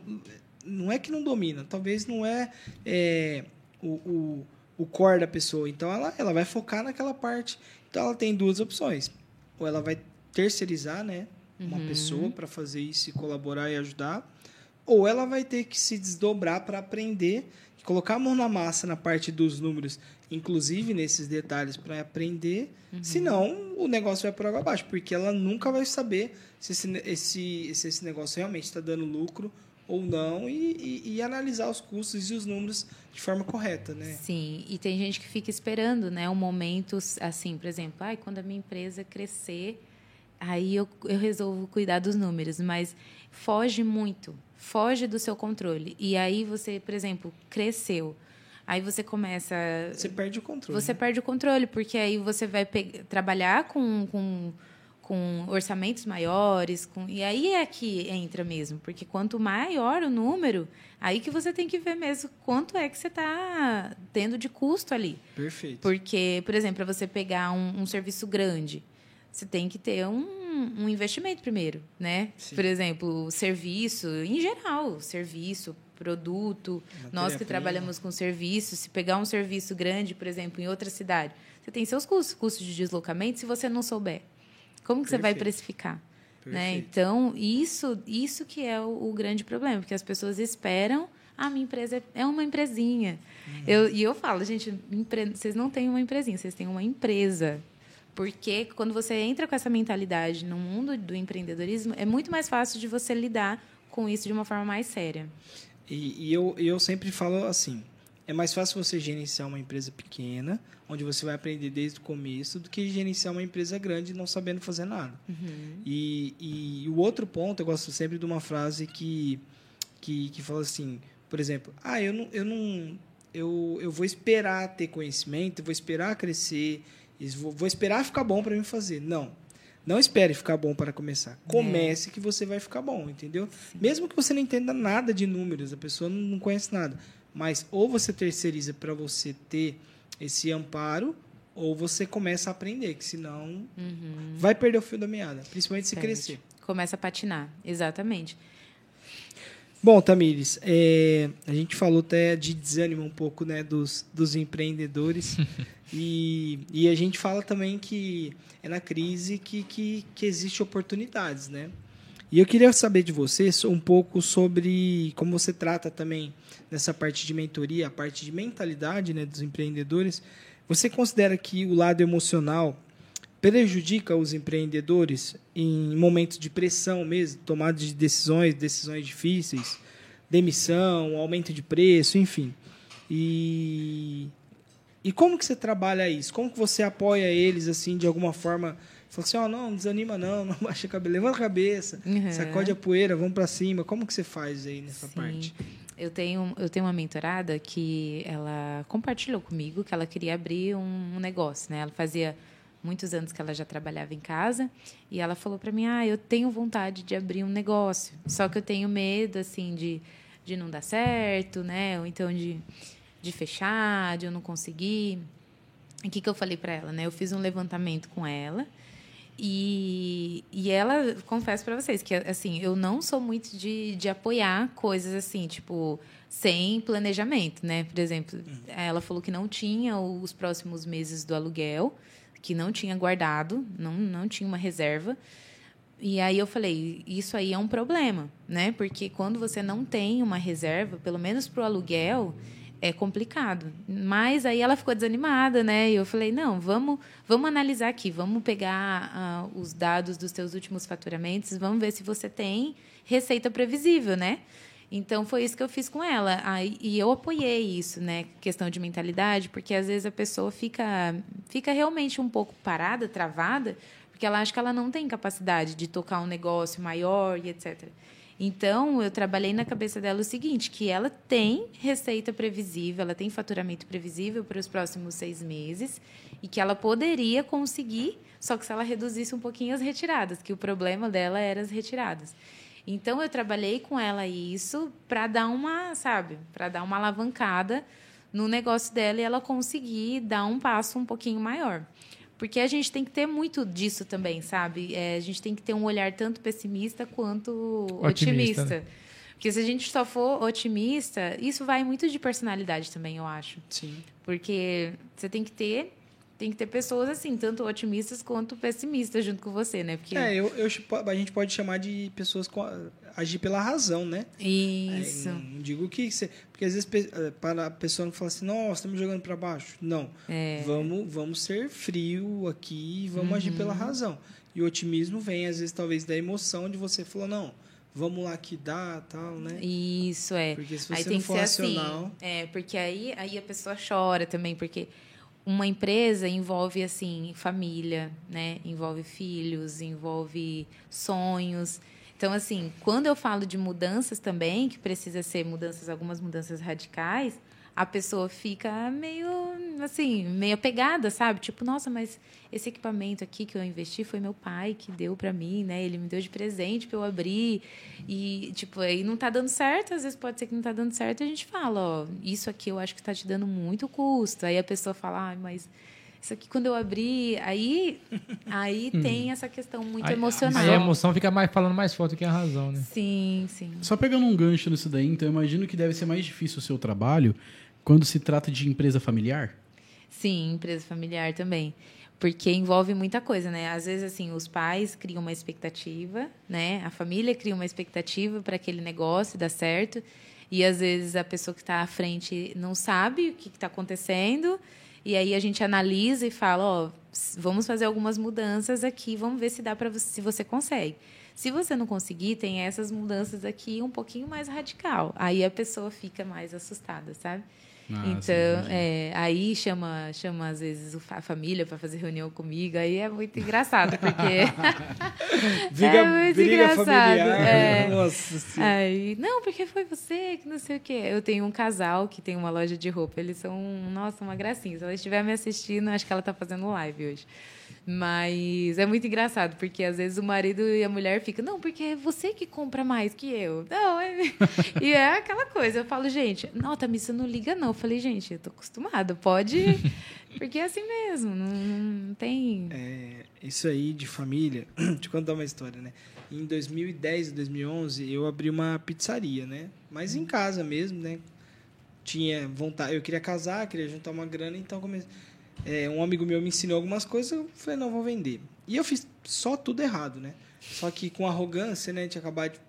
não é que não dominam, talvez não é, é o, o, o core da pessoa. Então ela, ela vai focar naquela parte. Então ela tem duas opções. Ou ela vai terceirizar, né, uma uhum. pessoa para fazer isso e colaborar e ajudar, ou ela vai ter que se desdobrar para aprender, colocar a mão na massa na parte dos números inclusive nesses detalhes, para aprender. Uhum. Senão, o negócio vai por água abaixo, porque ela nunca vai saber se esse, esse, se esse negócio realmente está dando lucro ou não e, e, e, analisar os custos e os números de forma correta, né? Sim, e tem gente que fica esperando, né, um momento assim, por exemplo, ai, quando a minha empresa crescer, aí eu, eu resolvo cuidar dos números, mas foge muito, foge do seu controle. E aí você, por exemplo, cresceu, Aí você começa. Você perde o controle. Você né? perde o controle, porque aí você vai trabalhar com, com, com orçamentos maiores. Com, e aí é que entra mesmo. Porque quanto maior o número, aí que você tem que ver mesmo quanto é que você está tendo de custo ali. Perfeito. Porque, por exemplo, para você pegar um, um, serviço grande, você tem que ter um, um investimento primeiro, né? Sim. Por exemplo, serviço, em geral, serviço, produto. Nós que trabalhamos com serviço, se pegar um serviço grande, por exemplo, em outra cidade, você tem seus custos, custos de deslocamento, se você não souber. Como que Perfeito. você vai precificar? Né? Então, isso, isso que é o, o, grande problema, porque as pessoas esperam, ah, minha empresa é uma empresinha. Uhum. Eu, e eu falo, gente, empre... vocês não têm uma empresinha, vocês têm uma empresa. Porque quando você entra com essa mentalidade no mundo do empreendedorismo, é muito mais fácil de você lidar com isso de uma forma mais séria. E, e eu, eu sempre falo assim: É mais fácil você gerenciar uma empresa pequena, onde você vai aprender desde o começo, do que gerenciar uma empresa grande não sabendo fazer nada. Uhum. E, e o outro ponto, eu gosto sempre de uma frase que, que, que fala assim, por exemplo, ah, eu não, eu não eu, eu vou esperar ter conhecimento, vou esperar crescer, e vou, vou esperar ficar bom para me fazer. Não. Não espere ficar bom para começar. Comece que você vai ficar bom, entendeu? Mesmo que você não entenda nada de números, a pessoa não, conhece nada. Mas ou você terceiriza para você ter esse amparo, ou você começa a aprender, que senão vai perder o fio da meada, principalmente se Certo. crescer. Começa a patinar, exatamente. Bom, Tamires, é, a gente falou até de desânimo um pouco né, dos, dos empreendedores e, e a gente fala também que é na crise que, que, que existe oportunidades, né? E eu queria saber de você so- um pouco sobre como você trata também nessa parte de mentoria, a parte de mentalidade né, dos empreendedores. Você considera que o lado emocional prejudica os empreendedores em momentos de pressão mesmo, tomada de decisões, decisões difíceis, demissão, aumento de preço, enfim. E e como que você trabalha isso? Como que você apoia eles assim de alguma forma? Fala assim, ó, não, não desanima não, não baixa a cabeça, levanta a cabeça, Uhum. sacode a poeira, vamos para cima. Como que você faz aí nessa Sim. parte? Eu tenho, eu tenho uma mentorada que ela compartilhou comigo que ela queria abrir um, um negócio, né? Ela fazia muitos anos que ela já trabalhava em casa e ela falou para mim: "Ah, eu tenho vontade de abrir um negócio, só que eu tenho medo assim de de não dar certo, né? Ou então de de fechar, de eu não conseguir". O que que eu falei para ela, né? Eu fiz um levantamento com ela e, e ela, confesso para vocês que, assim, eu não sou muito de, de apoiar coisas assim, tipo, sem planejamento, né? Por exemplo, ela falou que não tinha os próximos meses do aluguel, que não tinha guardado, não, não tinha uma reserva. E aí eu falei, isso aí é um problema, né? Porque quando você não tem uma reserva, pelo menos para o aluguel, é complicado. Mas aí ela ficou desanimada, né? E eu falei, não, vamos, vamos analisar aqui, vamos pegar ah, os dados dos teus últimos faturamentos, vamos ver se você tem receita previsível, né? Então foi isso que eu fiz com ela. Aí, e eu apoiei isso, né? Questão de mentalidade, porque às vezes a pessoa fica, fica realmente um pouco parada, travada, porque ela acha que ela não tem capacidade de tocar um negócio maior e etc. Então, eu trabalhei na cabeça dela o seguinte, que ela tem receita previsível, ela tem faturamento previsível para os próximos seis meses e que ela poderia conseguir, só que se ela reduzisse um pouquinho as retiradas, que o problema dela era as retiradas. Então, eu trabalhei com ela isso para dar uma, sabe, para dar uma alavancada no negócio dela e ela conseguir dar um passo um pouquinho maior. Porque a gente tem que ter muito disso também, sabe? É, a gente tem que ter um olhar tanto pessimista quanto Otimista, otimista. né? Porque se a gente só for otimista, isso vai muito de personalidade também, eu acho. Sim. Porque você tem que ter tem que ter pessoas assim, tanto otimistas quanto pessimistas junto com você, né? Porque É, eu, eu, a gente pode chamar de pessoas com agir pela razão, né? isso. É, não digo que você, porque às vezes eh, para a pessoa não fala assim, nossa, estamos jogando para baixo. Não. É. Vamos, vamos ser frio aqui e vamos agir pela Uhum. razão. E o otimismo vem às vezes talvez da emoção de você falou, não, vamos lá que dá, tal, né? Isso é. Porque se aí você tem não que for ser racional, assim. É, porque aí, aí a pessoa chora também, porque uma empresa envolve assim família, né? Envolve filhos, envolve sonhos. Então, assim, quando eu falo de mudanças também, que precisa ser mudanças, algumas mudanças radicais, a pessoa fica meio assim, meio apegada, sabe? Tipo, nossa, mas esse equipamento aqui que eu investi foi meu pai que deu para mim, né? Ele me deu de presente para eu abrir. E tipo, aí não tá dando certo, às vezes pode ser que não tá dando certo, e a gente fala, ó, isso aqui eu acho que tá te dando muito custo. Aí a pessoa fala, ah, mas isso aqui quando eu abri, aí aí tem essa questão muito Aí- emocional. Aí a emoção fica mais, falando mais forte que a razão, né? Sim, sim. Só pegando um gancho nisso daí, então eu imagino que deve ser mais difícil o seu trabalho quando se trata de empresa familiar. Sim, empresa familiar também. Porque envolve muita coisa, né? Às vezes, assim, os pais criam uma expectativa, né? A família cria uma expectativa para aquele negócio dar certo. E, às vezes, a pessoa que está à frente não sabe o que está acontecendo. E aí a gente analisa e fala, ó, vamos fazer algumas mudanças aqui, vamos ver se dá para se você consegue. Se você não conseguir, tem essas mudanças aqui um pouquinho mais radical. Aí a pessoa fica mais assustada, sabe? Ah, então, sim, é, aí chama, chama às vezes a família para fazer reunião comigo, aí é muito engraçado, porque Briga, É muito engraçado, familiar. é. Nossa. Aí, não, porque foi você, que não sei o quê. Eu tenho um casal que tem uma loja de roupa. Eles são, nossa, uma gracinha. Se ela estiver me assistindo, acho que ela está fazendo live hoje. Mas é muito engraçado, porque às vezes o marido e a mulher ficam, não, porque é você que compra mais que eu. Não, é... E é aquela coisa. Eu falo, gente, não, Tamir, você não liga, não. Eu falei, gente, eu tô acostumada, pode. Porque é assim mesmo, não, não tem. É, isso aí de família, deixa eu contar uma história, né? Em 2010, 2011, eu abri uma pizzaria, né? Mas em casa mesmo, né? Tinha vontade, eu queria casar, queria juntar uma grana, então comecei. É, um amigo meu me ensinou algumas coisas, eu falei, não, vou vender. E eu fiz só tudo errado, né? Só que com arrogância, né? Tinha acabado de,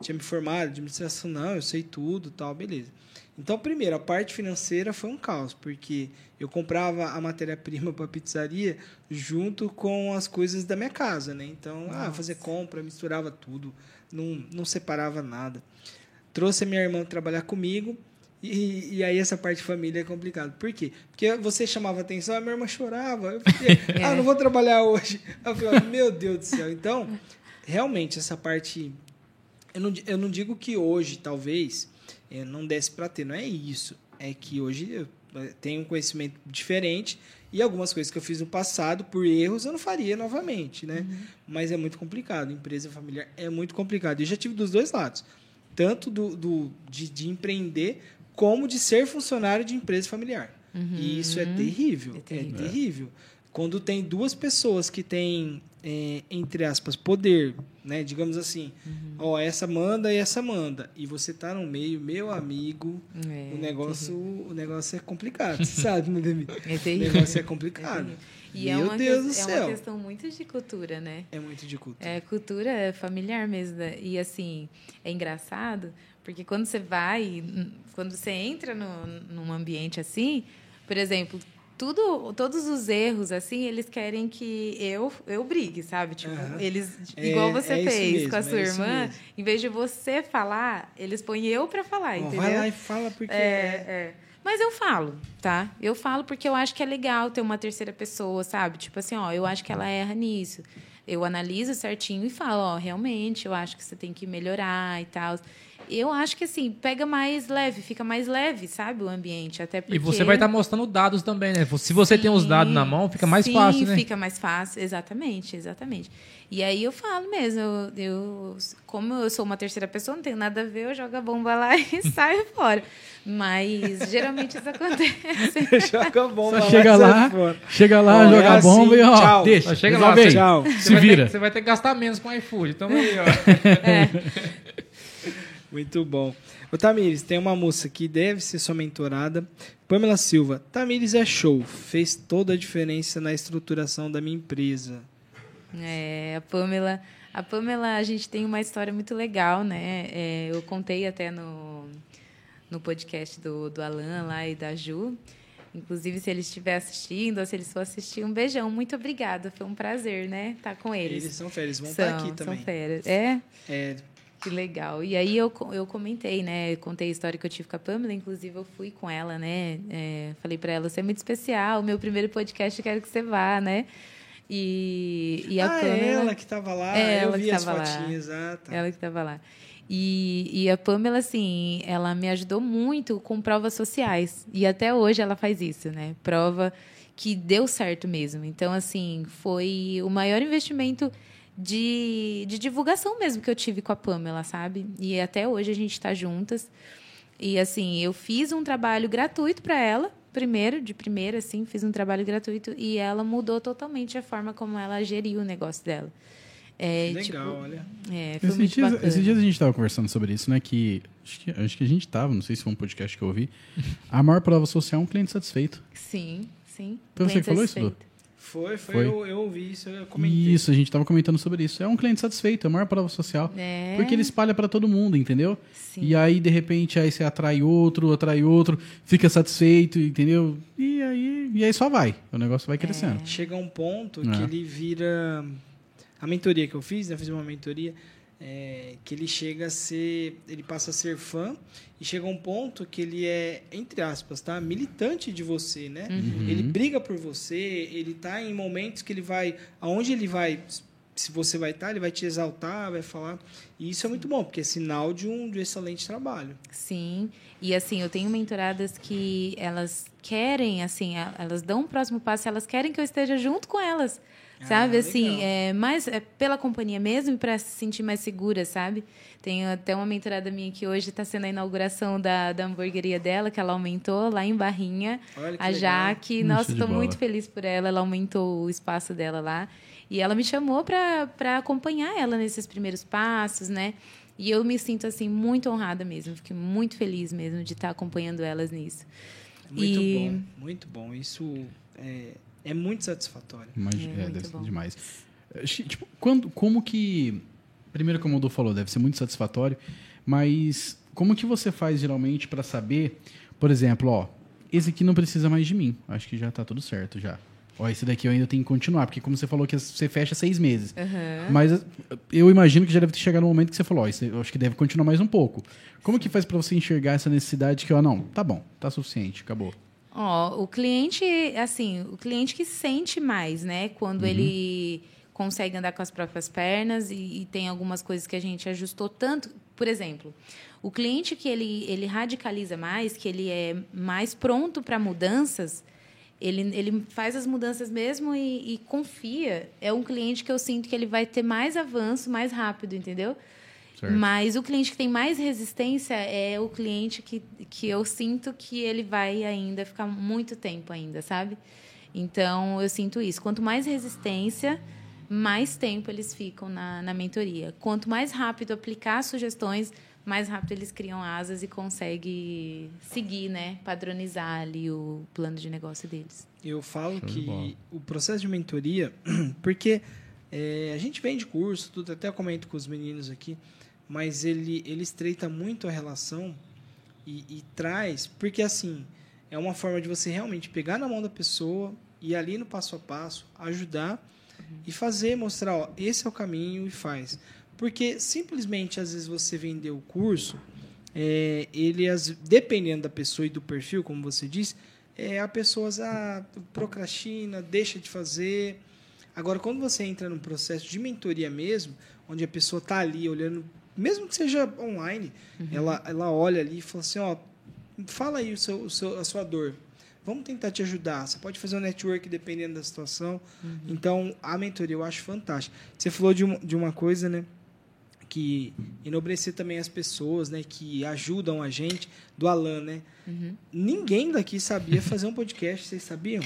tinha me formado, administração, não, eu sei tudo, tal, beleza. Então, primeiro, a parte financeira foi um caos, porque eu comprava a matéria-prima para a pizzaria junto com as coisas da minha casa, né? Então, ah, fazer compra, misturava tudo, não, não separava nada. Trouxe a minha irmã trabalhar comigo, e, e aí essa parte de família é complicado. Por quê? Porque você chamava atenção, a minha irmã chorava. Eu falei, ah, não vou trabalhar hoje. Eu falei, meu Deus do céu. Então, realmente, essa parte. Eu não, eu não digo que hoje, talvez, eh, não desse para ter. Não é isso. É que hoje eu eh, tenho um conhecimento diferente e algumas coisas que eu fiz no passado, por erros, eu não faria novamente, né? Mas é muito complicado. Empresa familiar é muito complicado. Eu já tive dos dois lados. Tanto do, do de, de empreender, como de ser funcionário de empresa familiar. E isso é terrível. É É terrível. terrível. Quando tem duas pessoas que têm, é, entre aspas, poder, né? Digamos assim, ó, essa manda e essa manda. E você tá no meio, meu amigo, É, o negócio, o negócio é complicado, você sabe, né, Demi? É O terrível. negócio é É complicado. terrível. E meu é uma, Deus do é céu. uma questão muito de cultura, né? É muito de culto. É cultura familiar mesmo. né? E assim, é engraçado, porque quando você vai, hum, quando você entra no, num ambiente assim, por exemplo, tudo, todos os erros, assim, eles querem que eu, eu brigue, sabe? Tipo, Aham. eles, É- igual você é fez mesmo, com a é sua isso irmã, em vez de você falar, eles põem eu pra falar, Ó, entendeu? vai lá e fala porque É, é. Mas eu falo, tá? Eu falo porque eu acho que é legal ter uma terceira pessoa, sabe? Tipo assim, ó, eu acho que ela erra nisso. Eu analiso certinho e falo, ó, realmente, eu acho que você tem que melhorar e tal. Eu acho que assim, pega mais leve, fica mais leve, sabe, o ambiente, até porque E você vai estar mostrando dados também, né? Se você tem os dados na mão, fica mais Sim, fácil, né? fica mais fácil, exatamente, exatamente. E aí eu falo mesmo, eu, eu- como eu sou uma terceira pessoa, não tenho nada a ver, eu jogo a bomba lá e saio fora. Mas geralmente isso acontece. joga bomba Só chega e sai lá, fora. chega lá, é joga a assim, bomba e ó, tchau. deixa. Só chega lá, tchau. Você Se vai ter vira. que- você vai ter que gastar menos com iFood. Então aí, ó. Muito bom. Ô, Tamires, tem uma moça que deve ser sua mentorada. Pamela Silva. Tamires é show. Fez toda a diferença na estruturação da minha empresa. É, a Pamela, a Pamela, a gente tem uma história muito legal, né? É, eu contei até no, no podcast do, do Alan lá e da Ju. Inclusive, se eles estiverem assistindo, ou se eles for assistir, um beijão. Muito obrigada. Foi um prazer, né? Estar com eles. Eles são férias, vão são, estar aqui também. São férias. É? É, Que legal. E aí eu, eu comentei, né? Contei a história que eu tive com a Pamela, inclusive eu fui com ela, né? É, falei para ela, você é muito especial, meu primeiro podcast eu quero que você vá, né? E, e a ah, Pamela. é ela que tava lá. É, eu ela vi as tava lá. fotinhas. Ah, tá. Ela que estava lá. E, e a Pamela, assim, ela me ajudou muito com provas sociais. E até hoje ela faz isso, né? Prova que deu certo mesmo. Então, assim, foi o maior investimento de, de divulgação mesmo que eu tive com a Pamela, sabe? E até hoje a gente está juntas. E, assim, eu fiz um trabalho gratuito para ela, primeiro, de primeira, assim, fiz um trabalho gratuito. E ela mudou totalmente a forma como ela geriu o negócio dela. É, Legal, tipo, olha. é, foi Esses muito dias, bacana. esses dias a gente tava conversando sobre isso, né? Que acho, que acho que a gente tava, não sei se foi um podcast que eu ouvi. A maior prova social é um cliente satisfeito. Sim, sim. Você que Cliente falou isso, satisfeito. Foi, foi, Foi. Eu, eu ouvi isso, eu comentei. Isso, a gente tava comentando sobre isso. É um cliente satisfeito, é a maior prova social. É. Porque ele espalha pra todo mundo, entendeu? Sim. E aí, de repente, aí você atrai outro, atrai outro, fica satisfeito, entendeu? E aí, e aí só vai. O negócio vai crescendo. Chega um ponto É. que ele vira. A mentoria que eu fiz, né? Eu fiz uma mentoria. É, que ele chega a ser, ele passa a ser fã e chega a um ponto que ele é, entre aspas, tá, militante de você, né? Ele briga por você, ele tá em momentos que ele vai, aonde ele vai, se você vai estar, ele vai te exaltar, vai falar. E isso é muito bom, porque é sinal de um, de um excelente trabalho. Sim. E assim, eu tenho mentoradas que elas querem, assim, elas dão um próximo passo, elas querem que eu esteja junto com elas. Sabe, Ah, assim, legal. é mais é pela companhia mesmo e para se sentir mais segura, sabe? Tenho até uma mentorada minha que hoje está sendo a inauguração da, da hamburgueria dela, que ela aumentou lá em Barrinha. Olha que a legal. Jaque, Hum, nossa, estou muito feliz por ela. Ela aumentou o espaço dela lá. E ela me chamou para acompanhar ela nesses primeiros passos, né? E eu me sinto, assim, muito honrada mesmo. Fiquei muito feliz mesmo de estar acompanhando elas nisso. Muito E- bom, muito bom. Isso é, é muito satisfatório. Mas, É, é, muito deve ser demais. Tipo, quando, como que. Primeiro, como o Edu falou, deve ser muito satisfatório, mas como que você faz geralmente para saber, por exemplo, ó, esse aqui não precisa mais de mim. Acho que já tá tudo certo já. Ó, esse daqui eu ainda tenho que continuar, porque como você falou que você fecha seis meses. Mas eh, eu imagino que já deve ter chegado no momento que você falou, ó, esse eu acho que deve continuar mais um pouco. Como que faz para você enxergar essa necessidade que, ó, não, tá bom, tá suficiente, acabou. Ó, o cliente, assim, o cliente que sente mais, né? Quando ele consegue andar com as próprias pernas e, e tem algumas coisas que a gente ajustou tanto. Por exemplo, o cliente que ele, ele radicaliza mais, que ele é mais pronto para mudanças, ele, ele faz as mudanças mesmo e, e confia. É um cliente que eu sinto que ele vai ter mais avanço mais rápido, entendeu? Certo. Mas o cliente que tem mais resistência é o cliente que, que eu sinto que ele vai ainda ficar muito tempo ainda, sabe? Então, eu sinto isso. Quanto mais resistência, mais tempo eles ficam na, na mentoria. Quanto mais rápido aplicar sugestões, mais rápido eles criam asas e conseguem seguir, né? Padronizar ali o plano de negócio deles. Eu falo Show que o processo de mentoria, porque é, a gente vende curso, tudo, até comento com os meninos aqui, mas ele, ele estreita muito a relação e, e traz, porque assim, é uma forma de você realmente pegar na mão da pessoa e ali no passo a passo, ajudar e fazer, mostrar, ó, esse é o caminho e faz. Porque simplesmente, às vezes, você vender o curso, é, ele, as, dependendo da pessoa e do perfil, como você disse, é, a pessoa ah, procrastina, deixa de fazer. Agora, quando você entra num processo de mentoria mesmo, onde a pessoa está ali olhando, mesmo que seja online, ela, ela olha ali e fala assim, ó, fala aí o seu, o seu, a sua dor. Vamos tentar te ajudar. Você pode fazer um network dependendo da situação. Então, a mentoria eu acho fantástica. Você falou de, um, de uma coisa, né? Que enobrecer também as pessoas, né? Que ajudam a gente. Do Alan, né? Ninguém daqui sabia fazer um podcast, vocês sabiam?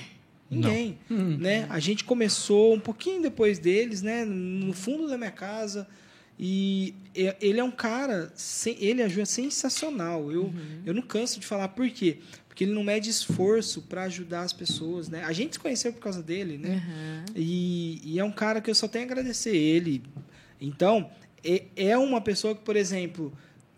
Ninguém, né? A gente começou um pouquinho depois deles, né? No fundo da minha casa. E e- ele é um cara, ele ajuda sensacional. Eu, eu não canso de falar por quê? Porque ele não mede esforço para ajudar as pessoas, né? A gente se conheceu por causa dele, né? E, e é um cara que eu só tenho a agradecer ele. Então, é, é uma pessoa que, por exemplo,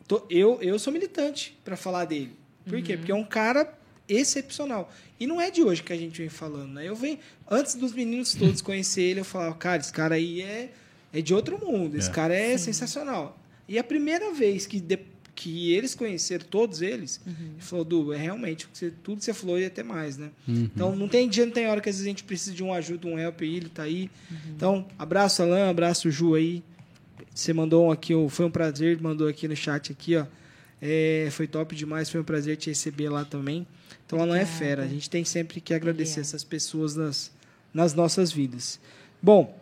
tô- eu, eu sou militante para falar dele. Por quê? Porque é um cara excepcional. E não é de hoje que a gente vem falando, né? Eu venho, antes dos meninos todos conhecer ele, eu falava, cara, esse cara aí é, é de outro mundo, esse É. cara é sensacional. E a primeira vez que, de- que eles conheceram, todos eles, ele falou, Du, é realmente, você- tudo que você falou e até mais, né? Então, não tem dia, não tem hora que às vezes a gente precisa de um ajuda, um help, e ele tá aí. Então, abraço, Alan, abraço, Ju aí. Você mandou um aqui, foi um prazer, mandou aqui no chat aqui, ó. É, foi top demais, foi um prazer te receber lá também. Então, Alan é Obrigada. fera. A gente tem sempre que agradecer Obrigada. essas pessoas nas, nas nossas vidas. Bom,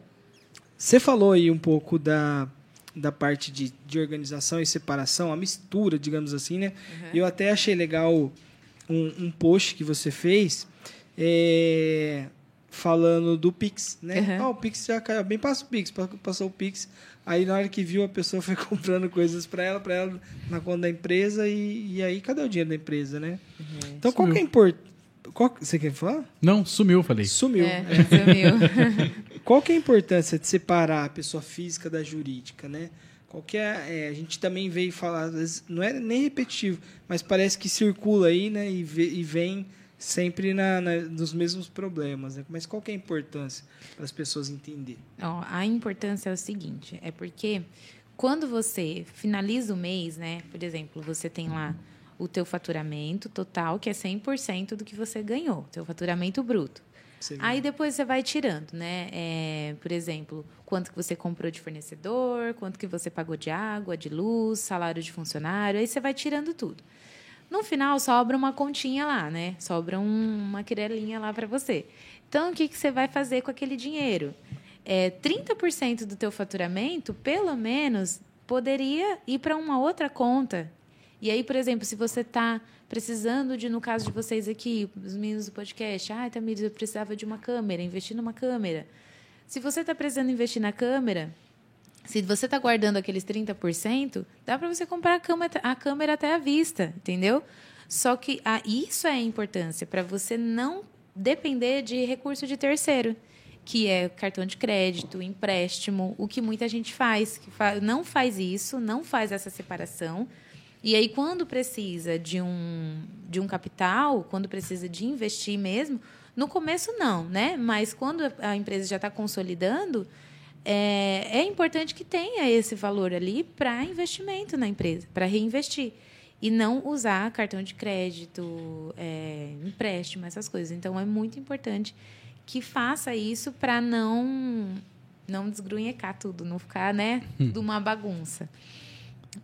você falou aí um pouco da, da parte de, de organização e separação, a mistura, digamos assim, né? Eu até achei legal um, um post que você fez é, falando do Pix, né? Uhum. Ah, o Pix já caiu. Bem, passa o Pix, pa- passou o Pix. Aí na hora que viu, a pessoa foi comprando coisas para ela, para ela na conta da empresa e, e aí cadê o dinheiro da empresa, né? Então qual que é importante? Você quer falar? Não, sumiu, falei. Sumiu. É, sumiu. Qual que é a importância de separar a pessoa física da jurídica, né? Qual que é, é, a gente também veio falar, vezes, não é nem repetitivo, mas parece que circula aí, né? E, vê- e vem sempre na, na- nos mesmos problemas, né? Mas qual que é a importância para as pessoas entenderem? Ó, a importância é o seguinte, é porque quando você finaliza o mês, né? Por exemplo, você tem lá o teu faturamento total, que é 100% do que você ganhou, teu faturamento bruto. Você Aí depois você vai tirando, né? É, por exemplo, quanto que você comprou de fornecedor, quanto que você pagou de água, de luz, salário de funcionário, aí você vai tirando tudo. No final sobra uma continha lá, né? Sobra um- uma querelinha lá para você. Então o que, que você vai fazer com aquele dinheiro? É, 30% do teu faturamento, pelo menos, poderia ir para uma outra conta. E aí, por exemplo, se você está precisando de, no caso de vocês aqui, os meninos do podcast, ah, Tamires, eu precisava de uma câmera, investir numa câmera. Se você está precisando investir na câmera, se você está guardando aqueles 30%, dá para você comprar a câmera, a câmera até à vista, entendeu? Só que ah, isso é a importância, para você não depender de recurso de terceiro, que é cartão de crédito, empréstimo, o que muita gente faz, que fa- não faz isso, não faz essa separação. E aí, quando precisa de um, de um capital, quando precisa de investir mesmo, no começo não, né? Mas quando a empresa já está consolidando, é, é importante que tenha esse valor ali para investimento na empresa, para reinvestir. E não usar cartão de crédito, é, empréstimo, essas coisas. Então, é muito importante que faça isso para não, não desgrunhecar tudo, não ficar né, de uma bagunça.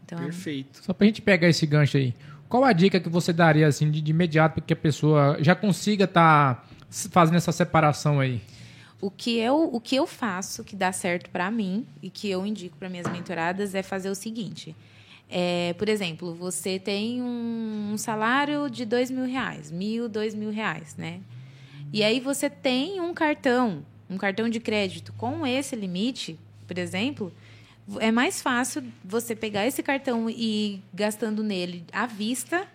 Então, Perfeito. Só pra gente pegar esse gancho aí. Qual a dica que você daria assim de, de imediato para que a pessoa já consiga estar fazendo essa separação aí? O que eu, o que eu faço que dá certo para mim e que eu indico para minhas mentoradas é fazer o seguinte. É, por exemplo, você tem um, um salário de dois mil reais, mil, dois mil reais, né? E aí você tem um cartão, um cartão de crédito com esse limite, por exemplo, é mais fácil você pegar esse cartão e ir gastando nele à vista,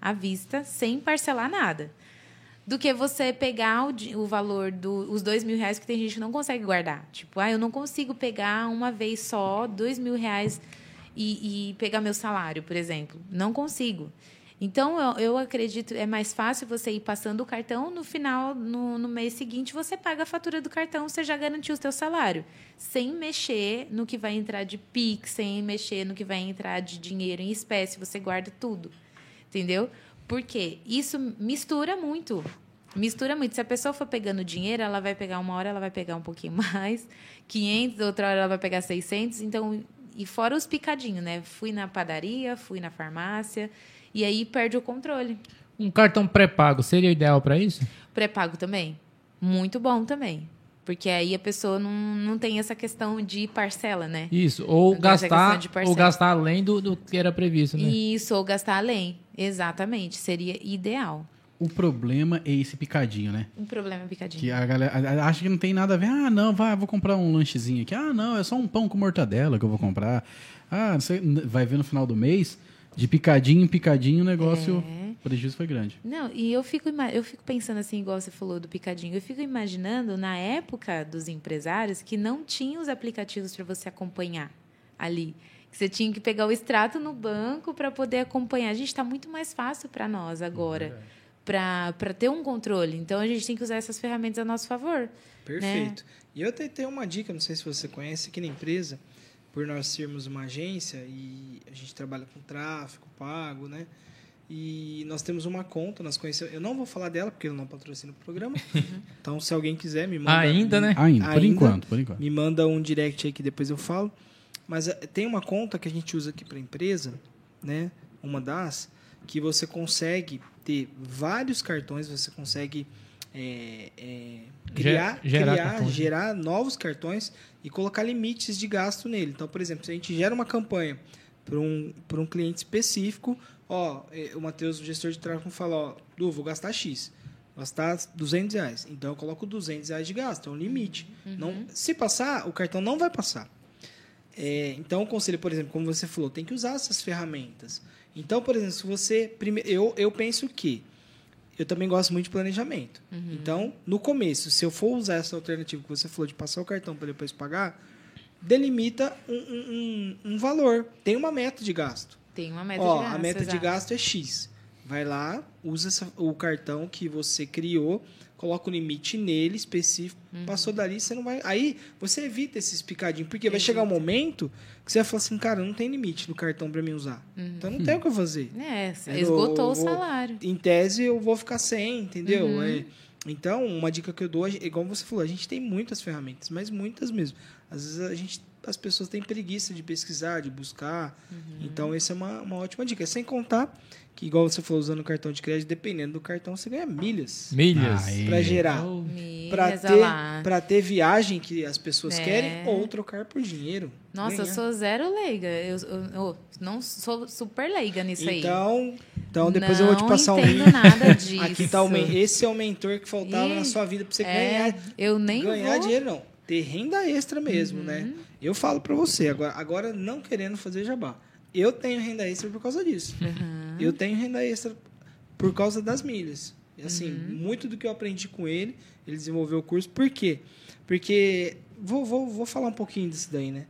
à vista, sem parcelar nada do que você pegar o, o valor dos os dois mil reais que tem gente que não consegue guardar. Tipo, ah, eu não consigo pegar uma vez só dois mil reais e, e pegar meu salário, por exemplo. Não consigo. Então, eu, eu acredito é mais fácil você ir passando o cartão, no final, no, no mês seguinte, você paga a fatura do cartão, você já garantiu o seu salário. Sem mexer no que vai entrar de PIX, sem mexer no que vai entrar de dinheiro em espécie, você guarda tudo. Entendeu? Porque isso mistura muito. Mistura muito. Se a pessoa for pegando dinheiro, ela vai pegar uma hora, ela vai pegar um pouquinho mais, 500, outra hora ela vai pegar 600. Então, e fora os picadinhos, né? Fui na padaria, fui na farmácia, e aí perde o controle. Um cartão pré-pago seria ideal para isso? Pré-pago também. Muito bom também. Porque aí a pessoa não, não tem essa questão de parcela, né? Isso. Ou gastar, ou gastar além do, do que era previsto, né? Isso, ou gastar além. Exatamente. Seria ideal. O problema é esse picadinho, né? Um problema picadinho. Que a galera acha que não tem nada a ver. Ah, não, vai, vou comprar um lanchezinho aqui. Ah, não, é só um pão com mortadela que eu vou comprar. Ah, não sei, n- vai ver no final do mês, de picadinho em picadinho, o negócio, É. o prejuízo foi grande. Não, e eu fico, eu fico pensando assim, igual você falou do picadinho, eu fico imaginando na época dos empresários que não tinha os aplicativos para você acompanhar ali. Que você tinha que pegar o extrato no banco para poder acompanhar. A gente está muito mais fácil para nós agora, para ter um controle. Então a gente tem que usar essas ferramentas a nosso favor. Perfeito. E eu até tenho uma dica, não sei se você conhece, aqui na empresa, por nós sermos uma agência e a gente trabalha com tráfego pago, né? E nós temos uma conta, nós conhecemos. Eu não vou falar dela porque ele não patrocina o programa. então, se alguém quiser, me manda. Ainda, né? Ainda, por Ainda. enquanto, por enquanto. Me manda um direct aí que depois eu falo. Mas eh, tem uma conta que a gente usa aqui para empresa, né? Uma das que você consegue ter vários cartões, você consegue é, é, criar, Ge- gerar criar, cartões. gerar novos cartões e colocar limites de gasto nele. Então, por exemplo, se a gente gera uma campanha para um, pra um cliente específico, ó, eh, o Matheus, o gestor de tráfego, fala, ó, Du, vou gastar X, gastar 200 reais. Então, eu coloco 200 reais de gasto, é um limite. Não, se passar, o cartão não vai passar. É, então, o conselho, por exemplo, como você falou, tem que usar essas ferramentas. Então, por exemplo, se você. Prime... Eu, eu penso que. Eu também gosto muito de planejamento. Então, no começo, se eu for usar essa alternativa que você falou de passar o cartão para depois pagar, delimita um, um- um- um valor. Tem uma meta de gasto. Tem uma meta Ó, de gasto. a meta de exato. gasto é X. Vai lá, usa essa- o cartão que você criou, coloca o limite nele específico. Passou dali, você não vai. Aí você evita esses picadinhos, porque vai chegar um momento que você vai falar assim, cara, não tem limite no cartão para mim usar. Então não tem o que eu fazer. É, Eu esgotou o vou- salário. Em tese, eu vou ficar sem, entendeu? É, então, uma dica que eu dou, igual você falou, a gente tem muitas ferramentas, mas muitas mesmo. Às vezes a gente, as pessoas têm preguiça de pesquisar, de buscar. Então, essa é uma, uma ótima dica. Sem contar que, igual você falou, usando o cartão de crédito, dependendo do cartão, você ganha milhas Milhas. Aí. para gerar. Oh, Para Milhas, ter, pra ter viagem que as pessoas É. querem ou trocar por dinheiro. Nossa, eu Ganhar. sou zero leiga. Eu, eu- eu não sou super leiga nisso aí. Então, então depois eu vou te Não passar um entendo link. nada disso. Aqui tá o esse é o mentor que faltava Ih, na sua vida para você É, ganhar eu nem ganhar vou. dinheiro não, ter renda extra mesmo, Uhum. né? Eu falo pra você agora, agora não querendo fazer jabá. Eu tenho renda extra por causa disso. Uhum. Eu tenho renda extra por causa das milhas. E assim, Uhum. muito do que eu aprendi com ele, ele desenvolveu o curso. Por quê? Porque vou, vou, vou falar um pouquinho disso daí, né?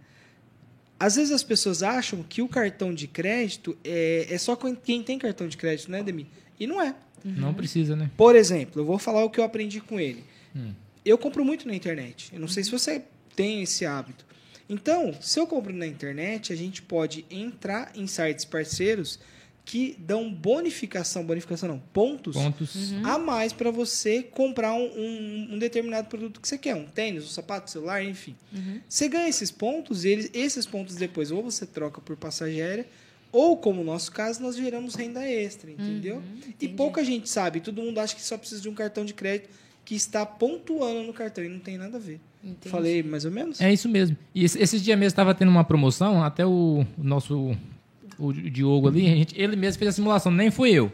Às vezes as pessoas acham que o cartão de crédito é, é só com quem tem cartão de crédito, né, Demi? E não é. Não precisa, né? Por exemplo, eu vou falar o que eu aprendi com ele. Hum. Eu compro muito na internet. Eu não sei se você tem esse hábito. Então, se eu compro na internet, a gente pode entrar em sites parceiros que dão bonificação, bonificação não, pontos Pontos. a mais para você comprar um, um- um determinado produto que você quer, um tênis, um sapato, celular, enfim. Você ganha esses pontos, e eles, esses pontos depois ou você troca por passageira, ou como no nosso caso, nós geramos renda extra, entendeu? e entendi. pouca gente sabe, todo mundo acha que só precisa de um cartão de crédito que está pontuando no cartão e não tem nada a ver. Entendi. Falei mais ou menos? É isso mesmo. E esse- esses dias mesmo estava tendo uma promoção, até o nosso o Diogo ali, a gente- ele mesmo fez a simulação, nem fui eu.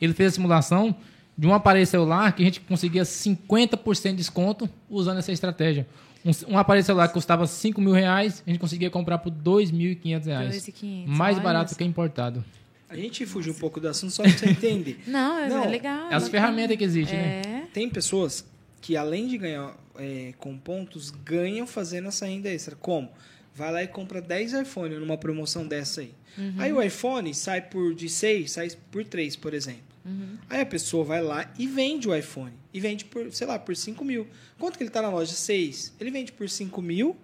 Ele fez a simulação de um aparelho celular que a gente conseguia 50% de desconto usando essa estratégia. Um, um aparelho celular que custava 5 mil reais, a gente conseguia comprar por 2.500 reais. 2.500, Mais olha barato só. que importado. A gente fugiu um pouco do assunto só para você entender. Não, é Não, legal. É as bacana. ferramentas que existem, né? É. Tem pessoas que, além de ganhar é, com pontos, ganham fazendo essa renda extra. Como? Vai lá e compra 10 iPhone numa promoção dessa aí. Aí o iPhone sai por de 6, sai por 3, por exemplo. Aí a pessoa vai lá e vende o iPhone. E vende por, sei lá, por 5 mil. Quanto que ele está na loja? 6. Ele vende por 5 mil.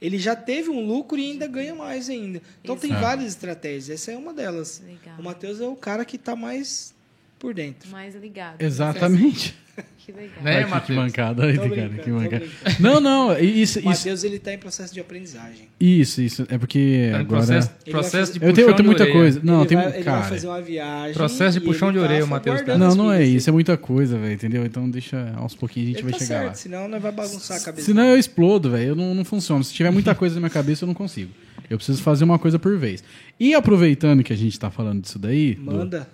Ele já teve um lucro e ainda ganha mais ainda. Então tem Exato. várias estratégias. Essa é uma delas. Legal. O Matheus é o cara que está mais por dentro. Mais ligado. Exatamente. Que legal. Né, Olha que- que mancada, cara, que mancada. Não, não, isso, O isso, Matheus ele está em processo de aprendizagem. isso, isso, é porque Tá agora... processo, processo fazer- de Eu tenho, eu puxão tenho muita de orelha. coisa. Não, ele tem, vai, ele cara... vai fazer uma viagem. Processo de puxão de orelha, tá o Matheus tá. Não, não é isso, é muita coisa, velho, entendeu? Então deixa aos pouquinhos a gente Ele vai tá chegar certo, lá. senão não vai bagunçar a cabeça. Senão eu explodo, velho. Eu não, não funciona. Se tiver muita coisa na minha cabeça, eu não consigo. Eu preciso fazer uma coisa por vez. E aproveitando que a gente tá falando disso daí, do Manda.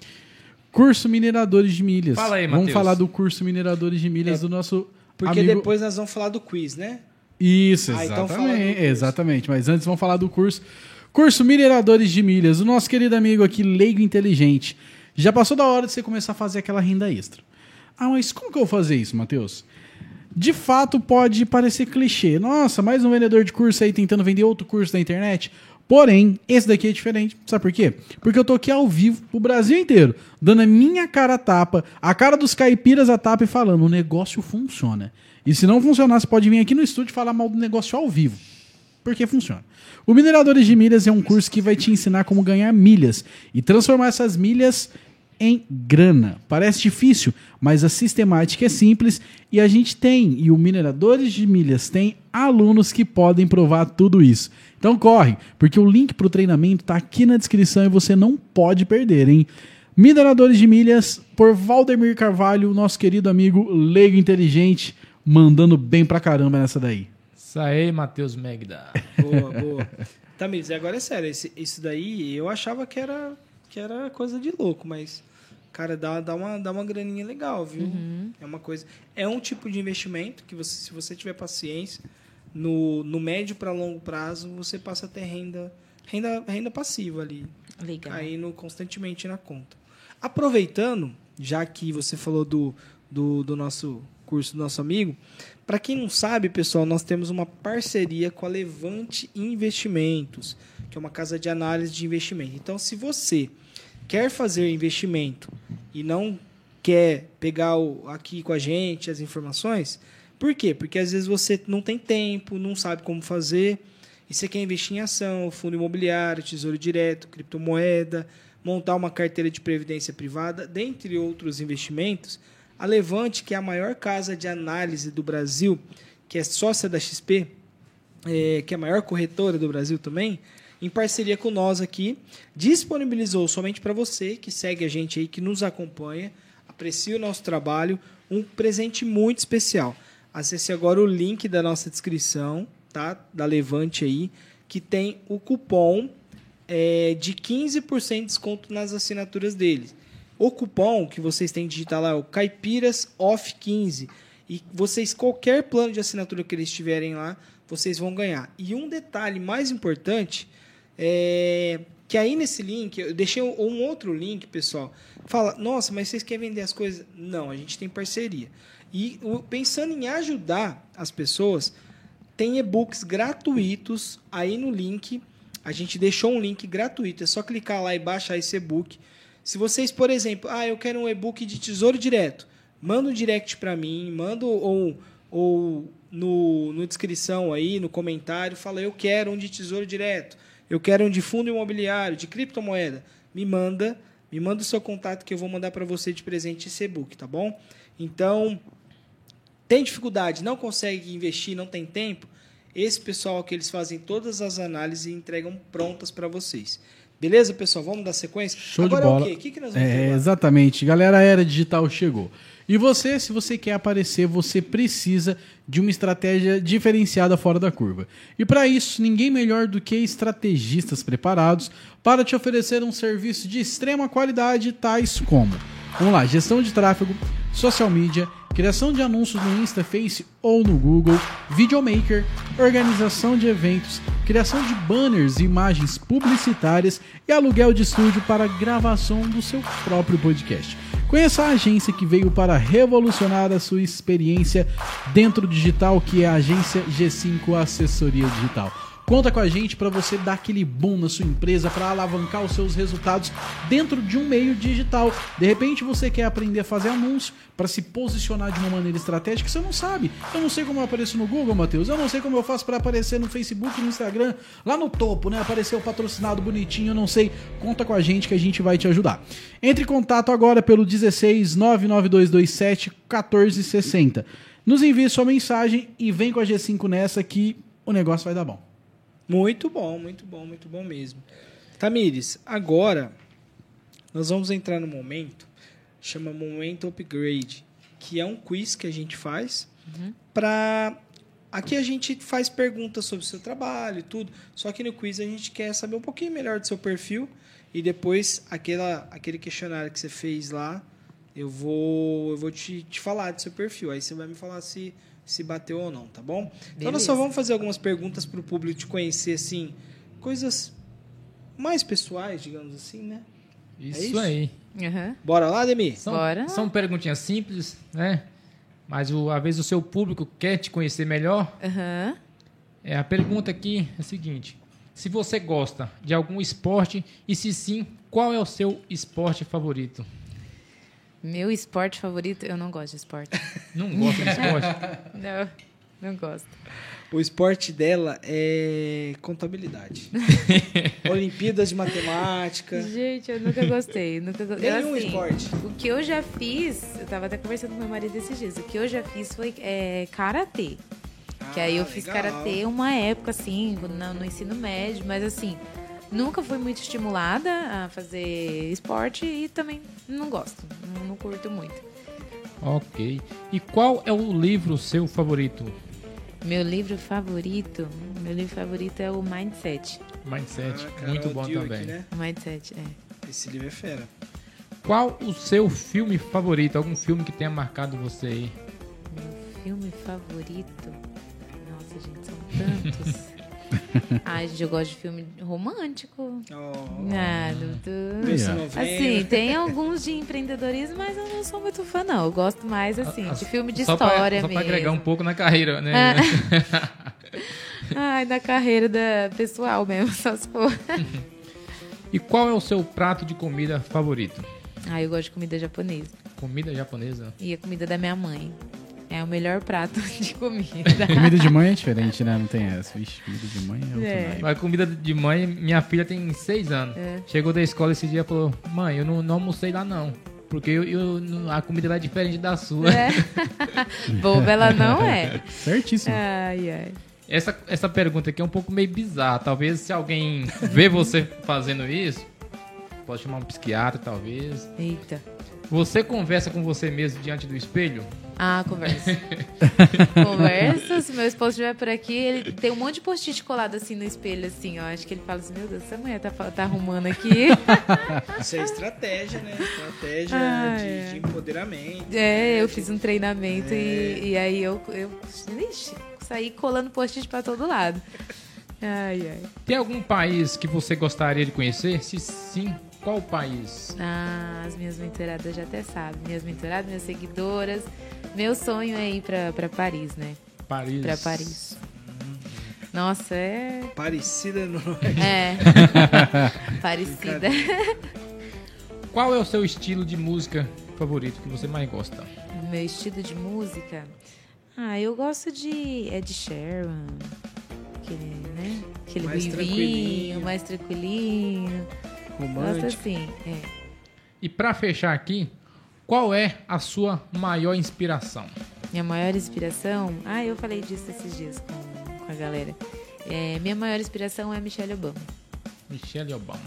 Curso Mineradores de Milhas. Fala aí, Vamos Matheus. falar do curso Mineradores de Milhas É, do nosso Porque amigo... depois nós vamos falar do quiz, né? Isso, Ah, então exatamente. curso. exatamente. Mas antes vamos falar do curso. Curso Mineradores de Milhas. O nosso querido amigo aqui, leigo inteligente. Já passou da hora de você começar a fazer aquela renda extra. Ah, mas como que eu vou fazer isso, Matheus? De fato, pode parecer clichê. Nossa, mais um vendedor de curso aí tentando vender outro curso na internet. Porém, esse daqui é diferente. Sabe por quê? Porque eu tô aqui ao vivo, o Brasil inteiro, dando a minha cara a tapa, a cara dos caipiras a tapa e falando: o negócio funciona. E se não funcionar, você pode vir aqui no estúdio falar mal do negócio ao vivo. Porque funciona. O Mineradores de Milhas é um curso que vai te ensinar como ganhar milhas e transformar essas milhas em grana. Parece difícil, mas a sistemática é simples e a gente tem, e o Mineradores de Milhas tem alunos que podem provar tudo isso. Então corre, porque o link para o treinamento está aqui na descrição e você não pode perder, hein? Mineradores de Milhas, por Valdemir Carvalho, nosso querido amigo leigo inteligente, mandando bem pra caramba nessa daí. Isso aí, Matheus Megda. Boa, boa. Tamires, e agora é sério. esse- isso daí eu achava que era, que era coisa de louco, mas, cara, dá, dá, uma, dá uma graninha legal, viu? É uma coisa. É um tipo de investimento que você, se você tiver paciência, no, no médio para longo prazo, você passa a ter renda, renda, renda passiva ali. Legal. caindo constantemente na conta. Aproveitando, já que você falou do, do, do nosso curso do nosso amigo, para quem não sabe, pessoal, nós temos uma parceria com a Levante Investimentos, que é uma casa de análise de investimento. Então, se você quer fazer investimento e não quer pegar o, aqui com a gente as informações, por quê? Porque às vezes você não tem tempo, não sabe como fazer, e você quer investir em ação, fundo imobiliário, tesouro direto, criptomoeda, montar uma carteira de previdência privada, dentre outros investimentos, a Levante, que é a maior casa de análise do Brasil, que é sócia da XP, é, que é a maior corretora do Brasil também, em parceria com nós aqui, disponibilizou somente para você que segue a gente aí, que nos acompanha, aprecia o nosso trabalho, um presente muito especial. Acesse agora o link da nossa descrição, tá? Da Levante aí, que tem o cupom é, de 15% de desconto nas assinaturas deles. O cupom que vocês têm que digitar lá é o Caipiras Off 15. E vocês, qualquer plano de assinatura que eles tiverem lá, vocês vão ganhar. E um detalhe mais importante é que aí nesse link, eu deixei um outro link, pessoal. Fala, nossa, mas vocês querem vender as coisas? Não, a gente tem parceria. E pensando em ajudar as pessoas, tem e-books gratuitos aí no link. A gente deixou um link gratuito, é só clicar lá e baixar esse e-book. Se vocês, por exemplo, ah, eu quero um e-book de tesouro direto, manda um direct para mim, manda ou, ou no, no descrição aí, no comentário, fala eu quero um de tesouro direto, eu quero um de fundo imobiliário, de criptomoeda. Me manda, me manda o seu contato que eu vou mandar para você de presente esse e-book, tá bom? Então, tem dificuldade, não consegue investir, não tem tempo, esse pessoal que eles fazem todas as análises e entregam prontas para vocês. Beleza, pessoal? Vamos dar sequência? Show Agora de bola. é o quê? O que, que nós vamos é, Exatamente. Galera, a era digital chegou. E você, se você quer aparecer, você precisa de uma estratégia diferenciada fora da curva. E para isso, ninguém melhor do que estrategistas preparados para te oferecer um serviço de extrema qualidade, tais como: vamos lá, gestão de tráfego, social media, criação de anúncios no Insta, Face ou no Google, videomaker, organização de eventos, criação de banners e imagens publicitárias e aluguel de estúdio para gravação do seu próprio podcast. Conheça a agência que veio para revolucionar a sua experiência dentro digital, que é a agência G5 Assessoria Digital. Conta com a gente para você dar aquele boom na sua empresa, para alavancar os seus resultados dentro de um meio digital. De repente você quer aprender a fazer anúncio para se posicionar de uma maneira estratégica, você não sabe. Eu não sei como eu apareço no Google, Matheus. Eu não sei como eu faço para aparecer no Facebook, no Instagram, lá no topo, né? Aparecer o patrocinado bonitinho, eu não sei. Conta com a gente que a gente vai te ajudar. Entre em contato agora pelo 16 99227 1460. Nos envie sua mensagem e vem com a G5 nessa que o negócio vai dar bom. Muito bom, muito bom, muito bom mesmo. Tamires, agora nós vamos entrar no momento, chama Momento Upgrade, que é um quiz que a gente faz uhum. para Aqui a gente faz perguntas sobre o seu trabalho e tudo, só que no quiz a gente quer saber um pouquinho melhor do seu perfil e depois aquela, aquele questionário que você fez lá, eu vou, eu vou te, te falar do seu perfil. Aí você vai me falar se se bateu ou não, tá bom? Beleza. Então nós só vamos fazer algumas perguntas para o público te conhecer, assim, coisas mais pessoais, digamos assim, né? Isso, é isso? aí. Uhum. Bora lá, Demi? São, Bora. São perguntinhas simples, né? Mas o, às vezes o seu público quer te conhecer melhor. Uhum. É, a pergunta aqui é a seguinte: se você gosta de algum esporte e se sim, qual é o seu esporte favorito? Meu esporte favorito, eu não gosto de esporte. Não gosto de esporte? não, não gosto. O esporte dela é contabilidade. Olimpíadas de matemática. Gente, eu nunca gostei. Nunca go... Nenhum assim, esporte. O que eu já fiz, eu tava até conversando com meu marido esses dias, o que eu já fiz foi é, karatê. Ah, que aí eu fiz legal. karatê uma época, assim, no, no ensino médio, mas assim, Nunca fui muito estimulada a fazer esporte e também não gosto, não, não curto muito. Ok. E qual é o livro seu favorito? Meu livro favorito, meu livro favorito é o Mindset. Mindset, ah, muito bom Duke, também. Né? Mindset, é. Esse livro é fera. Qual o seu filme favorito? Algum filme que tenha marcado você aí? Meu filme favorito? Nossa, gente, são tantos. Ai, gente, eu gosto de filme romântico. Oh. Ah, do, Assim, tem alguns de empreendedorismo, mas eu não sou muito fã, não. Eu gosto mais, assim, de filme de só história pra, mesmo. Só pra agregar um pouco na carreira, né? Ai, da carreira da pessoal mesmo, só se for. E qual é o seu prato de comida favorito? Ah, eu gosto de comida japonesa. Comida japonesa? E a comida da minha mãe. É o melhor prato de comida. Comida de mãe é diferente, né? Não tem essa. Vixe, comida de mãe é outro É. Mas comida de mãe, minha filha tem seis anos. É. Chegou da escola esse dia e falou: Mãe, eu não, não almocei lá não. Porque eu, eu- a comida lá é diferente da sua. É. Boba ela não é. Certíssimo. Ai, ai. Essa, essa pergunta aqui é um pouco meio bizarra. Talvez se alguém vê você fazendo isso, pode chamar um psiquiatra, talvez. Eita. Você conversa com você mesmo diante do espelho? Ah, conversa. conversa. Se meu esposo estiver por aqui, ele tem um monte de post-it colado assim no espelho, assim, ó. Acho que ele fala assim, meu Deus, essa mulher tá, tá arrumando aqui. Isso é estratégia, né? Estratégia Ah, de, é. de empoderamento. é, eu fiz um treinamento É. e, e aí eu, eu ixi, saí colando post-it pra todo lado. Ai, ai. Tem algum país que você gostaria de conhecer? Se sim, qual país? Ah, as minhas mentoradas já até sabem. Minhas mentoradas, minhas seguidoras. Meu sonho é ir pra, pra Paris, né? Paris. Pra Paris. Nossa, é. Parecida no. É. Parecida. Qual é o seu estilo de música favorito que você mais gosta? Meu estilo de música. Ah, eu gosto de Ed Sheeran. Aquele, né? Aquele Mais tranquilinho. mais tranquilinho. Gosto Romântico. assim, é. E pra fechar aqui, qual é a sua maior inspiração? Minha maior inspiração. Ah, eu falei disso esses dias com, com a galera. É, minha maior inspiração é Michelle Obama. Michelle Obama.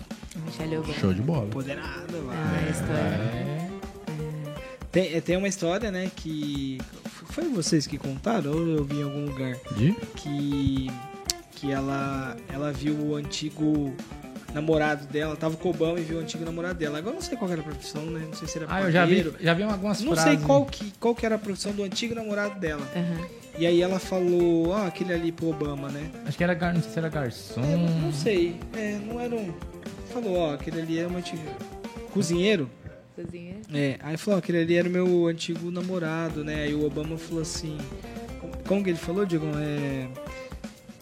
Michelle Obama. Show de bola. Empoderada, vai. Ah, a história. É. Tem, tem uma história, né, que. Foi vocês que contaram ou eu vi em algum lugar? De? Que. Que ela, ela viu o antigo namorado dela, tava com o Obama e viu o antigo namorado dela. Agora eu não sei qual era a profissão, né? Não sei se era Ah, eu já vi, já vi algumas Não frases. sei qual que, qual que era a profissão do antigo namorado dela. Aham. E aí ela falou, ó, aquele ali pro Obama, né? Acho que era, gar- não sei se era garçom. É, não, não sei. É, não era um. Falou, ó, aquele ali é um antigo. Cozinheiro? Cozinha. É, aí falou, ó, aquele ali era o meu antigo namorado, né? Aí o Obama falou assim. Como, como que ele falou, Diego? É.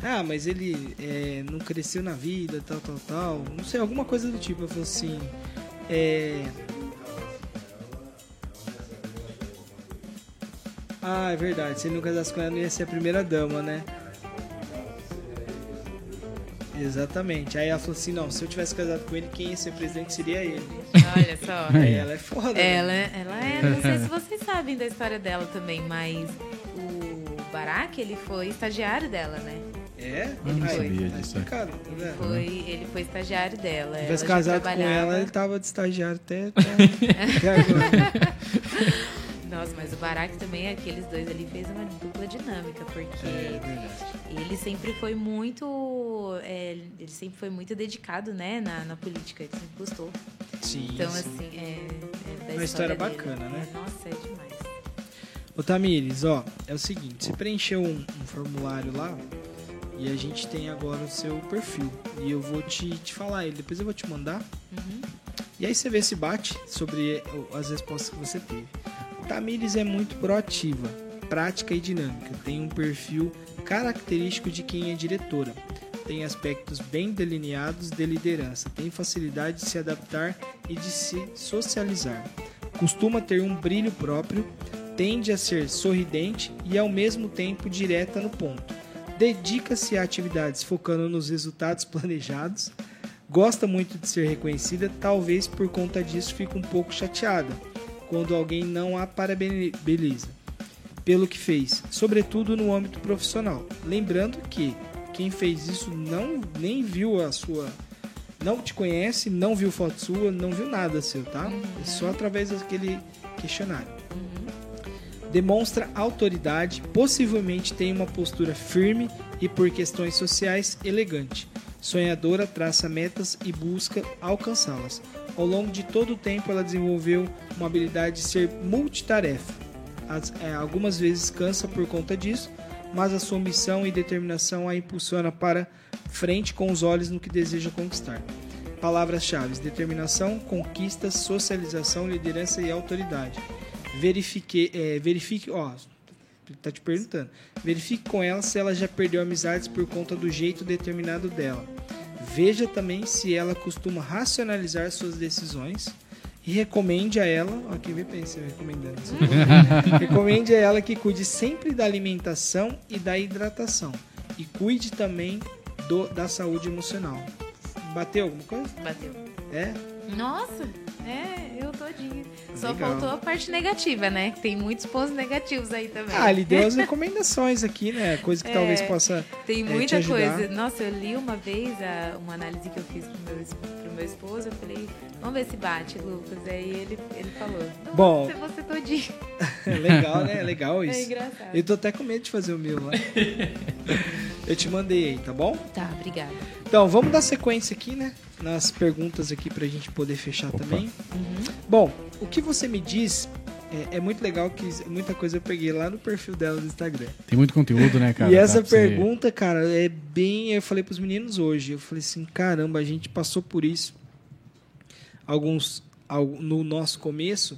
Ah, mas ele é, não cresceu na vida, tal, tal, tal. Não sei, alguma coisa do tipo. Eu falei assim. É. Ah, é verdade. Se ele não casasse com ela, não ia ser a primeira dama, né? Exatamente. Aí ela falou assim: não, se eu tivesse casado com ele, quem ia ser presidente seria ele. Olha só. Aí ela é foda. né? Ela, ela é, não sei se vocês sabem da história dela também, mas o Barack, ele foi estagiário dela, né? É? Eu não sabia disso, explicado, tá Ele foi, ele foi estagiário dela. Se Ela tivesse casado com ela, ele tava de estagiário até, até, até agora. Nossa, mas o Barack também, aqueles dois ali, fez uma dupla dinâmica, porque É verdade. ele sempre foi muito. é, ele sempre foi muito dedicado, né, na, na política, ele sempre gostou. Sim. Então, sim. assim, é. é Uma história dele. bacana, né? É, nossa, é demais. Ô Tamires, ó, é o seguinte, você preencheu um, um formulário lá e a gente tem agora o seu perfil. E eu vou te, te falar ele, depois eu vou te mandar. Uhum. E aí você vê se bate sobre as respostas que você teve. Tamires é muito proativa, prática e dinâmica. Tem um perfil característico de quem é diretora. Tem aspectos bem delineados de liderança. Tem facilidade de se adaptar e de se socializar. Costuma ter um brilho próprio. Tende a ser sorridente e ao mesmo tempo direta no ponto. Dedica-se a atividades focando nos resultados planejados. Gosta muito de ser reconhecida, talvez por conta disso fique um pouco chateada quando alguém não a parabeniza pelo que fez, sobretudo no âmbito profissional. Lembrando que quem fez isso não nem viu a sua não te conhece, não viu foto sua, não viu nada seu, tá? É só através daquele questionário. Demonstra autoridade, possivelmente tem uma postura firme e por questões sociais elegante. Sonhadora, traça metas e busca alcançá-las. Ao longo de todo o tempo, ela desenvolveu uma habilidade de ser multitarefa. As- é, algumas vezes cansa por conta disso, mas a sua missão e determinação a impulsiona para frente com os olhos no que deseja conquistar. Palavras-chave: determinação, conquistas, socialização, liderança e autoridade. Verifique, é, verifique, ó, tá te perguntando. Verifique com ela se ela já perdeu amizades por conta do jeito determinado dela. Veja também se ela costuma racionalizar suas decisões e recomende a ela, ó, quem vê pensa recomendando isso. recomende a ela que cuide sempre da alimentação e da hidratação e cuide também do, da saúde emocional. Bateu alguma coisa? Bateu. É? Nossa, é, eu todinha. Só Legal. faltou a parte negativa, né? Tem muitos pontos negativos aí também. Ah, ele deu as recomendações aqui, né? Coisa que É. talvez possa. Tem é, te muita ajudar. coisa. Nossa, eu li uma vez a- uma análise que eu fiz pro meu, pro meu esposo. Eu falei, vamos ver se bate, Lucas. Aí ele, ele falou, não, Bom. você, você todinho. Legal, né? Legal É isso. engraçado. Eu tô até com medo de fazer o meu lá. Eu te mandei aí, tá bom? Tá, obrigada. Então, vamos dar sequência aqui, né? Nas perguntas aqui pra gente poder fechar Opa. também. Uhum. Bom, o que você me diz é, é muito legal que muita coisa eu peguei lá no perfil dela no Instagram. Tem muito conteúdo, né, cara? e essa você- pergunta, cara, é bem. Eu falei pros meninos hoje. Eu falei assim: caramba, a gente passou por isso. Alguns. al- No nosso começo.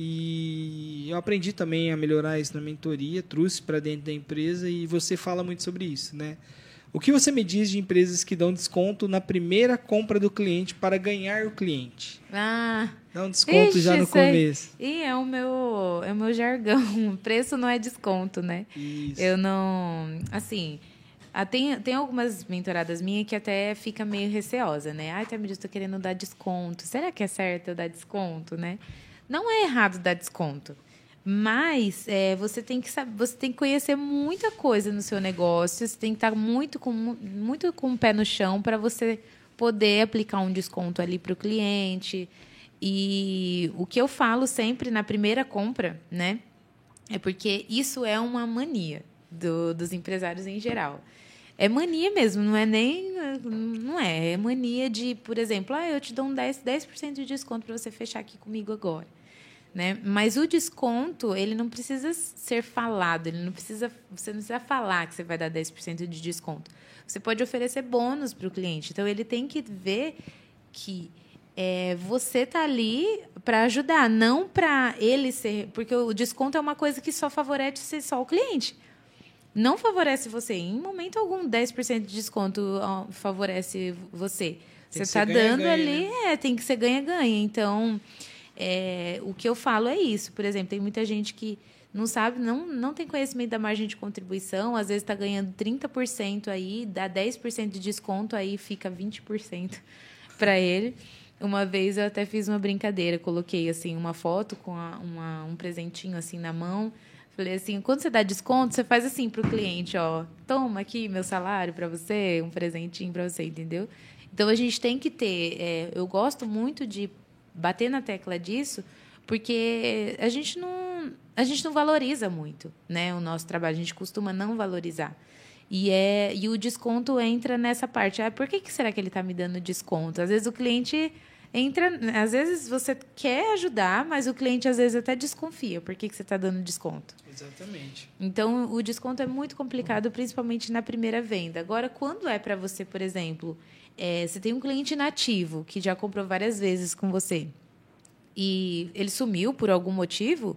E eu aprendi também a melhorar isso na mentoria, trouxe para dentro da empresa e você fala muito sobre isso, né? O que você me diz de empresas que dão desconto na primeira compra do cliente para ganhar o cliente? Ah, Dá um desconto Ixi, já no começo. e é o meu, é o meu jargão. Preço não é desconto, né? Isso. Eu não. Assim. ah, Tem, tem algumas mentoradas minhas que até fica meio receosa, né? Ai, Tamir, estou querendo dar desconto. Será que é certo eu dar desconto, né? Não é errado dar desconto. Mas é, você tem que saber, você tem que conhecer muita coisa no seu negócio. Você tem que estar muito com, mu- muito com o pé no chão para você poder aplicar um desconto ali para o cliente. E o que eu falo sempre na primeira compra, né? É porque isso é uma mania do- dos empresários em geral. É mania mesmo, não é nem. Não é. É mania de, por exemplo, ah, eu te dou um 10%, 10 de desconto para você fechar aqui comigo agora. Né? Mas o desconto, ele não precisa ser falado, ele não precisa, você não precisa falar que você vai dar 10% de desconto. Você pode oferecer bônus para o cliente. Então, ele tem que ver que é, você tá ali para ajudar, não para ele ser. Porque o desconto é uma coisa que só favorece só o cliente. Não favorece você. Em momento algum, 10% de desconto favorece você. Tem Você está dando ganha-ganha, ali, né? é, tem que ser ganha-ganha. Então, é, o que eu falo é isso. Por exemplo, tem muita gente que não sabe, não, não tem conhecimento da margem de contribuição, às vezes está ganhando 30% aí, dá 10% de desconto, aí fica 20% para ele. Uma vez eu até fiz uma brincadeira, coloquei assim uma foto com a- uma- um presentinho assim na mão. Falei assim, quando você dá desconto, você faz assim pro cliente, ó, toma aqui meu salário para você, um presentinho para você, entendeu? Então a gente tem que ter, é, eu gosto muito de bater na tecla disso, porque a gente não, a gente não valoriza muito, né, o nosso trabalho, a gente costuma não valorizar. E, é, e o desconto entra nessa parte. Ah, por que, que será que ele está me dando desconto? Às vezes o cliente entra. Às vezes você quer ajudar, mas o cliente às vezes até desconfia. Por que, que você está dando desconto? Exatamente. Então, o desconto é muito complicado, principalmente na primeira venda. Agora, quando é para você, por exemplo, é, você tem um cliente nativo que já comprou várias vezes com você e ele sumiu por algum motivo,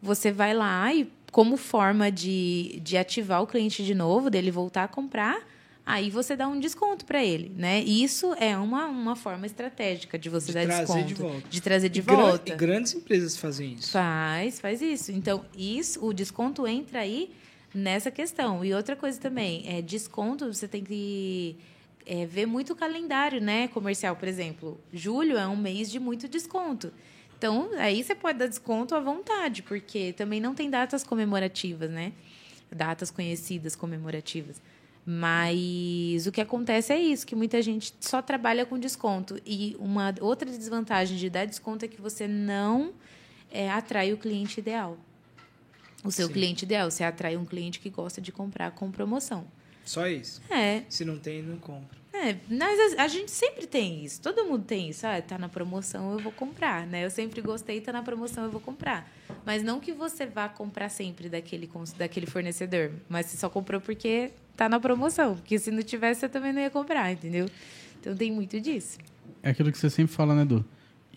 você vai lá e, como forma de, de ativar o cliente de novo, dele voltar a comprar, aí você dá um desconto para ele, né? E Isso é uma, uma forma estratégica de você De dar desconto. de volta. De trazer de E gran- volta. E grandes empresas fazem isso. Faz, faz isso. Então, isso, o desconto entra aí nessa questão. E outra coisa também, é desconto, você tem que é, ver muito o calendário, né? Comercial, por exemplo. Julho é um mês de muito desconto. Então, aí você pode dar desconto à vontade, porque também não tem datas comemorativas, né? Datas conhecidas comemorativas. Mas o que acontece é isso, que muita gente só trabalha com desconto. E uma outra desvantagem de dar desconto é que você não é, atrai o cliente ideal. O seu Sim. cliente ideal, você atrai um cliente que gosta de comprar com promoção. Só isso. É, Se não tem, não compra. é, mas a, a gente sempre tem isso. Todo mundo tem isso. Ah, tá na promoção, eu vou comprar, né? Eu sempre gostei, tá na promoção, eu vou comprar. Mas não que você vá comprar sempre daquele, daquele fornecedor. Mas você só comprou porque tá na promoção. Porque se não tivesse, você também não ia comprar, entendeu? Então tem muito disso. É aquilo que você sempre fala, né, Edu?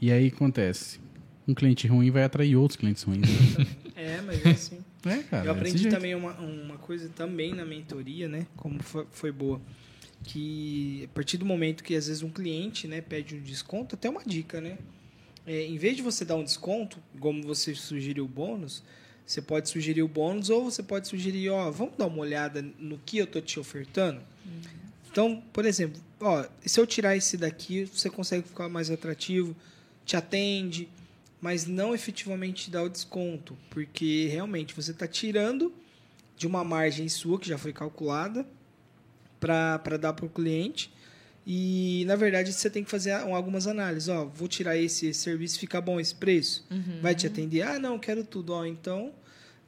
E aí acontece. Um cliente ruim vai atrair outros clientes ruins. É, mas é assim. É, cara. Eu é aprendi também uma, uma coisa também na mentoria, né? Como foi, foi boa. Que a partir do momento que às vezes um cliente né, pede um desconto, até uma dica, né? é, em vez de você dar um desconto, como você sugeriu o bônus, você pode sugerir o bônus ou você pode sugerir, ó, vamos dar uma olhada no que eu tô te ofertando. Então, por exemplo, ó, se eu tirar esse daqui, você consegue ficar mais atrativo, te atende, mas não efetivamente dá o desconto, porque realmente você está tirando de uma margem sua que já foi calculada para dar para o cliente. E na verdade você tem que fazer algumas análises. Ó, vou tirar esse, esse serviço, fica bom esse preço? Vai te atender? Ah, não, quero tudo. Ó, então.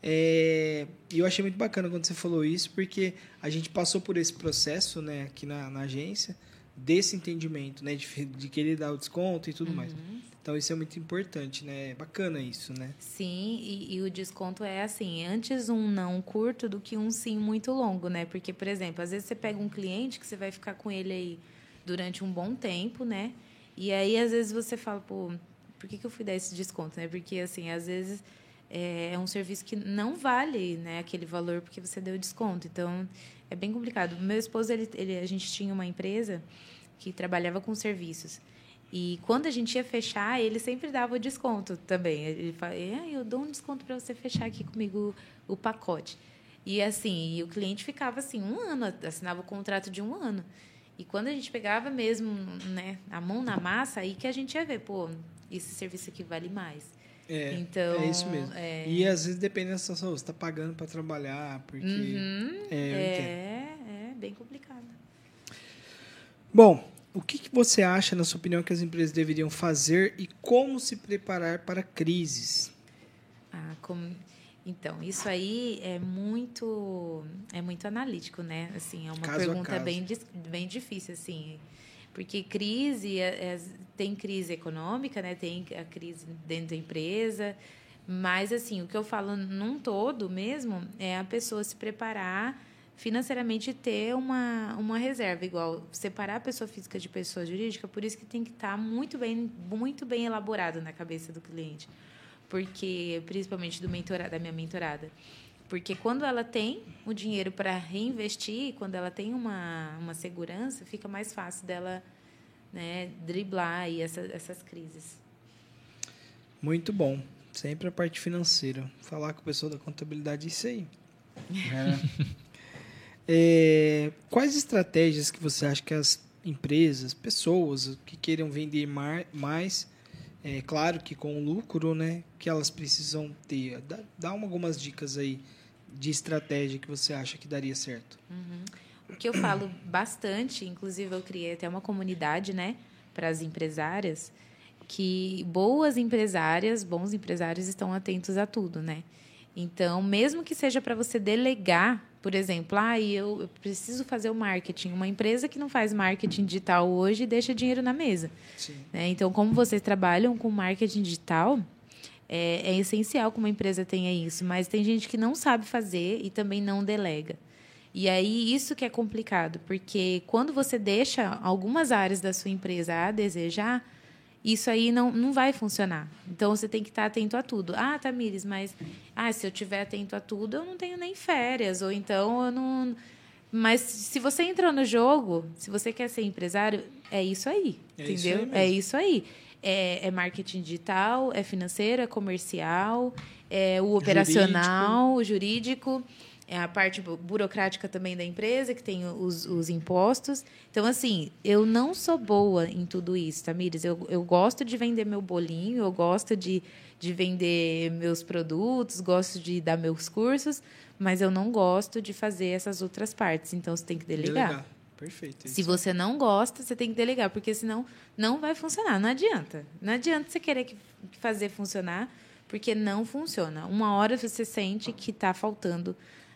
É... Eu achei muito bacana quando você falou isso, porque a gente passou por esse processo né, aqui na, na agência, desse entendimento, né, de, de querer dar o desconto e tudo mais. Então isso é muito importante, né? É bacana isso, né? Sim, e, e o desconto é assim, antes um não curto do que um sim muito longo, né? Porque, por exemplo, às vezes você pega um cliente que você vai ficar com ele aí durante um bom tempo, né? E aí, às vezes, você fala, pô, por que, que eu fui dar esse desconto, né? Porque, assim, às vezes é, é um serviço que não vale né, aquele valor porque você deu desconto. Então, é bem complicado. Meu esposo, ele, ele, a gente tinha uma empresa que trabalhava com serviços. E quando a gente ia fechar, ele sempre dava o desconto também. Ele falava, é, eu dou um desconto para você fechar aqui comigo o, pacote. E assim, e o cliente ficava assim, um ano, assinava o contrato de um ano. E quando a gente pegava mesmo né, a mão na massa, aí que a gente ia ver, pô, esse serviço aqui vale mais. É, Então, é isso mesmo. é. E às vezes depende da situação, você está pagando para trabalhar, porque... Uhum, É, é, é bem complicado. Bom, o que, que você acha, na sua opinião, que as empresas deveriam fazer e como se preparar para crises? Ah, como... Então, isso aí é muito é muito analítico, né? Assim, é uma Caso pergunta bem bem difícil assim. Porque crise é- é- tem crise econômica, né? Tem a crise dentro da empresa, mas assim, o que eu falo num todo mesmo é a pessoa se preparar financeiramente ter uma, uma reserva igual separar a pessoa física de pessoa jurídica, por isso que tem que estar muito bem muito bem elaborado na cabeça do cliente porque principalmente do mentora, da minha mentorada. Porque quando ela tem o dinheiro para reinvestir, quando ela tem uma, uma segurança, fica mais fácil dela né, driblar aí essa, essas crises. Muito bom. Sempre a parte financeira. Falar com o pessoal da contabilidade isso aí. É, quais estratégias que você acha que as empresas, pessoas que queiram vender mar- mais, é claro que com lucro, né, que elas precisam ter? Dá, dá uma- algumas dicas aí de estratégia que você acha que daria certo. O que eu falo bastante, inclusive eu criei até uma comunidade, né, para as empresárias, que boas empresárias, bons empresários estão atentos a tudo, né? Então, mesmo que seja para você delegar, por exemplo, ah, eu, eu preciso fazer o marketing. Uma empresa que não faz marketing digital hoje deixa dinheiro na mesa. Né? Então, como vocês trabalham com marketing digital, é, é essencial que uma empresa tenha isso. Mas tem gente que não sabe fazer e também não delega. E aí, isso que é complicado, porque quando você deixa algumas áreas da sua empresa a desejar, isso aí não, não vai funcionar. Então, você tem que estar atento a tudo. Ah, Tamires, mas ah, se eu estiver atento a tudo, eu não tenho nem férias. Ou então, eu não... Mas se você entrou no jogo, se você quer ser empresário, é isso aí, É isso entendeu? aí mesmo. é isso aí. É, é marketing digital, é financeiro, é comercial, é o operacional, o jurídico, é a parte bu- burocrática também da empresa, que tem os, os impostos. Então, assim, eu não sou boa em tudo isso, Tamires. Eu, eu gosto de vender meu bolinho, eu gosto de, de vender meus produtos, gosto de dar meus cursos, mas eu não gosto de fazer essas outras partes. Então, você tem que delegar. Perfeito. Se você não gosta, você tem que delegar, porque senão não vai funcionar. Não adianta. Não adianta você querer que- fazer funcionar, porque não funciona. Uma hora você sente que está faltando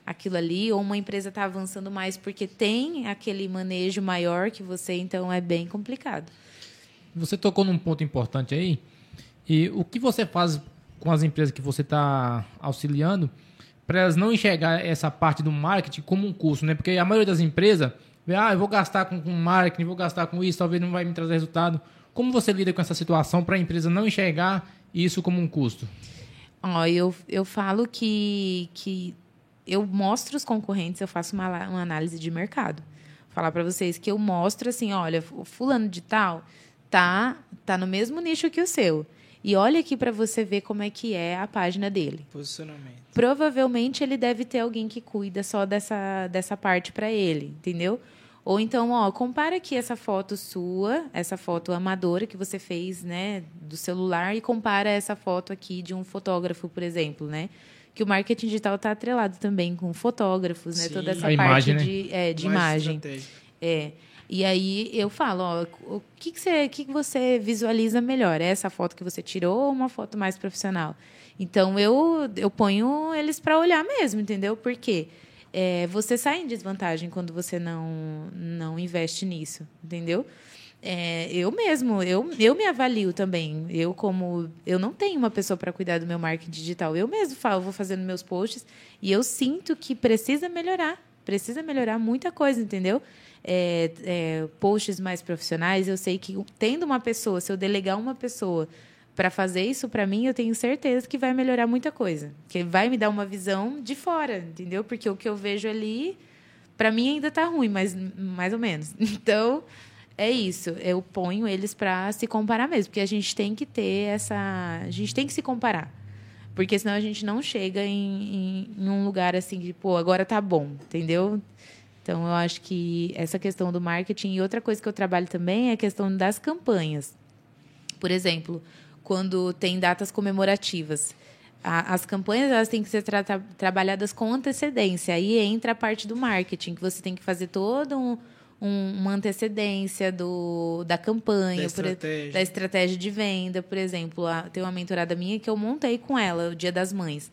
aquilo ali, ou uma empresa está avançando mais porque tem aquele manejo maior que você, então é bem complicado. Você tocou num ponto importante aí. E o que você faz com as empresas que você está auxiliando para elas não enxergar essa parte do marketing como um custo, né? Porque a maioria das empresas vê, ah, eu vou gastar com, com marketing, vou gastar com isso, talvez não vai me trazer resultado. Como você lida com essa situação para a empresa não enxergar isso como um custo? Ó, eu, eu falo que, que eu mostro os concorrentes, eu faço uma, uma análise de mercado. Falar para vocês que eu mostro assim, olha, o fulano de tal tá tá no mesmo nicho que o seu. E olha aqui para você ver como é que é a página dele. Posicionamento. Provavelmente ele deve ter alguém que cuida só dessa, dessa parte para ele, entendeu? Ou então, ó, compara aqui essa foto sua, essa foto amadora que você fez, né, do celular e compara essa foto aqui de um fotógrafo, por exemplo, né? Que o marketing digital está atrelado também com fotógrafos, né? Sim. Toda essa A parte imagem, né? de, é, de Mais imagem. É. E aí eu falo, ó, o que, que, você, o que, que você visualiza melhor? É essa foto que você tirou ou uma foto mais profissional? Então eu, eu ponho eles para olhar mesmo, entendeu? Porque é, você sai em desvantagem quando você não, não investe nisso, entendeu? É, eu mesmo, eu, eu me avalio também. Eu como eu não tenho uma pessoa para cuidar do meu marketing digital. Eu mesmo falo, vou fazendo meus posts e eu sinto que precisa melhorar, precisa melhorar muita coisa, entendeu? É, é, posts mais profissionais, eu sei que tendo uma pessoa, se eu delegar uma pessoa para fazer isso para mim, eu tenho certeza que vai melhorar muita coisa, que vai me dar uma visão de fora, entendeu? Porque o que eu vejo ali, para mim ainda tá ruim, mas mais ou menos. Então é isso, eu ponho eles para se comparar mesmo, porque a gente tem que ter essa, a gente tem que se comparar. Porque senão a gente não chega em, em, em um lugar assim de, pô, agora tá bom, entendeu? Então, eu acho que essa questão do marketing. E outra coisa que eu trabalho também é a questão das campanhas. Por exemplo, quando tem datas comemorativas. As campanhas elas têm que ser tra trabalhadas com antecedência. Aí entra a parte do marketing, que você tem que fazer toda um, um, uma antecedência do, da campanha, Da por- estratégia. da estratégia de venda. Por exemplo, a, tem uma mentorada minha que eu montei com ela o Dia das Mães.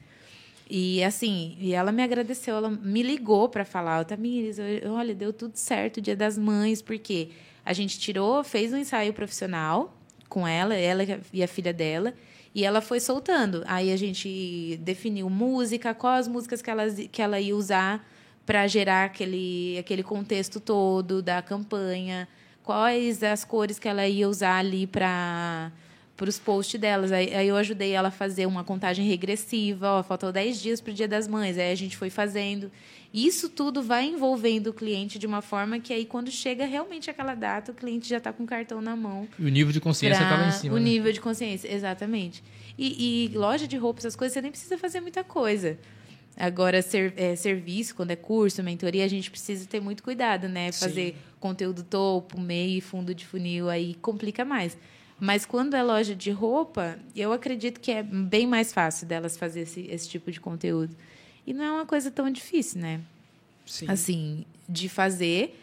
E assim, e ela me agradeceu, ela me ligou para falar, Tamires, olha, deu tudo certo o Dia das Mães, porque a gente tirou, fez um ensaio profissional com ela, ela e a filha dela, e ela foi soltando. Aí a gente definiu música, quais as músicas que ela, que ela ia usar para gerar aquele, aquele contexto todo da campanha, quais as cores que ela ia usar ali para para os posts delas. Aí, aí eu ajudei ela a fazer uma contagem regressiva. Ó, faltam 10 dias para o Dia das Mães. Aí a gente foi fazendo. Isso tudo vai envolvendo o cliente de uma forma que aí, quando chega realmente aquela data, o cliente já está com o cartão na mão. E o nível de consciência lá em cima. O né? nível de consciência, exatamente. E, e loja de roupa, essas coisas, você nem precisa fazer muita coisa. Agora, ser- é, serviço, quando é curso, mentoria, a gente precisa ter muito cuidado, né? Sim. Fazer conteúdo topo, meio e fundo de funil, aí complica mais. Mas quando é loja de roupa, eu acredito que é bem mais fácil delas fazer esse, esse tipo de conteúdo. E não é uma coisa tão difícil, né? Sim. assim, de fazer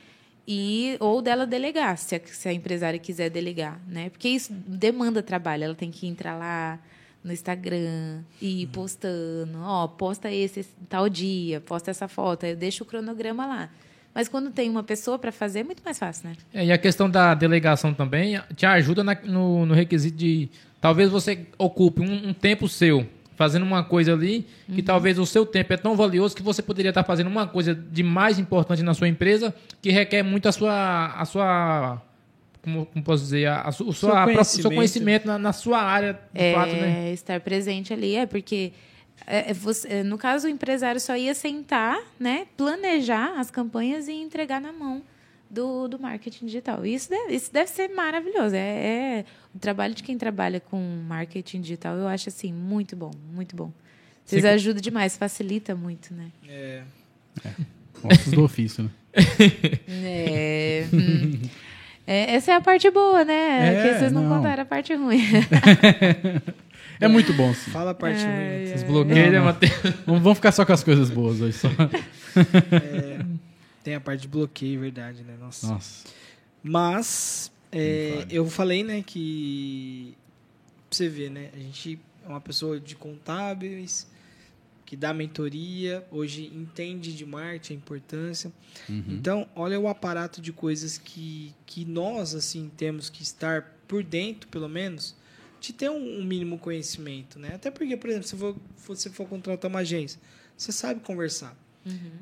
e ou dela delegar, se a, se a empresária quiser delegar, né? Porque isso demanda trabalho, ela tem que entrar lá no Instagram e ir postando, ó, posta esse, esse tal dia, posta essa foto, aí deixa o cronograma lá. Mas quando tem uma pessoa para fazer, é muito mais fácil, né? É, e a questão da delegação também te ajuda na- no, no requisito de talvez você ocupe um, um tempo seu fazendo uma coisa ali que Uhum. talvez o seu tempo é tão valioso que você poderia estar fazendo uma coisa de mais importante na sua empresa que requer muito a sua a sua como, como posso dizer a, a su- o sua, a pro- o seu conhecimento. conhecimento na, na sua área de é, fato né estar presente ali, é porque é, é você- é, no caso o empresário só ia sentar, né, planejar as campanhas e entregar na mão do, do marketing digital. E isso deve, isso deve ser maravilhoso. É, é- o trabalho de quem trabalha com marketing digital, eu acho assim muito bom, muito bom. Vocês Você- ajudam demais, facilita muito, né? É. Ossos do ofício, né? É, hum. É, essa é a parte boa, né? É, que vocês não, não. contaram a parte ruim. É muito bom, sim. Fala a parte ruim. esses bloqueios Não, né não. Vamos vamos ficar só com as coisas boas hoje. Só. Tem a parte de bloqueio, verdade, né? Nossa. Nossa. Mas é, eu falei, né, que pra você ver, né, a gente é uma pessoa de contábeis que dá mentoria, hoje entende de marketing a importância. Uhum. Então, olha o aparato de coisas que, que nós assim temos que estar por dentro, pelo menos, de ter um, um mínimo conhecimento, né? Até porque, por exemplo, se for, você for contratar uma agência, você sabe conversar.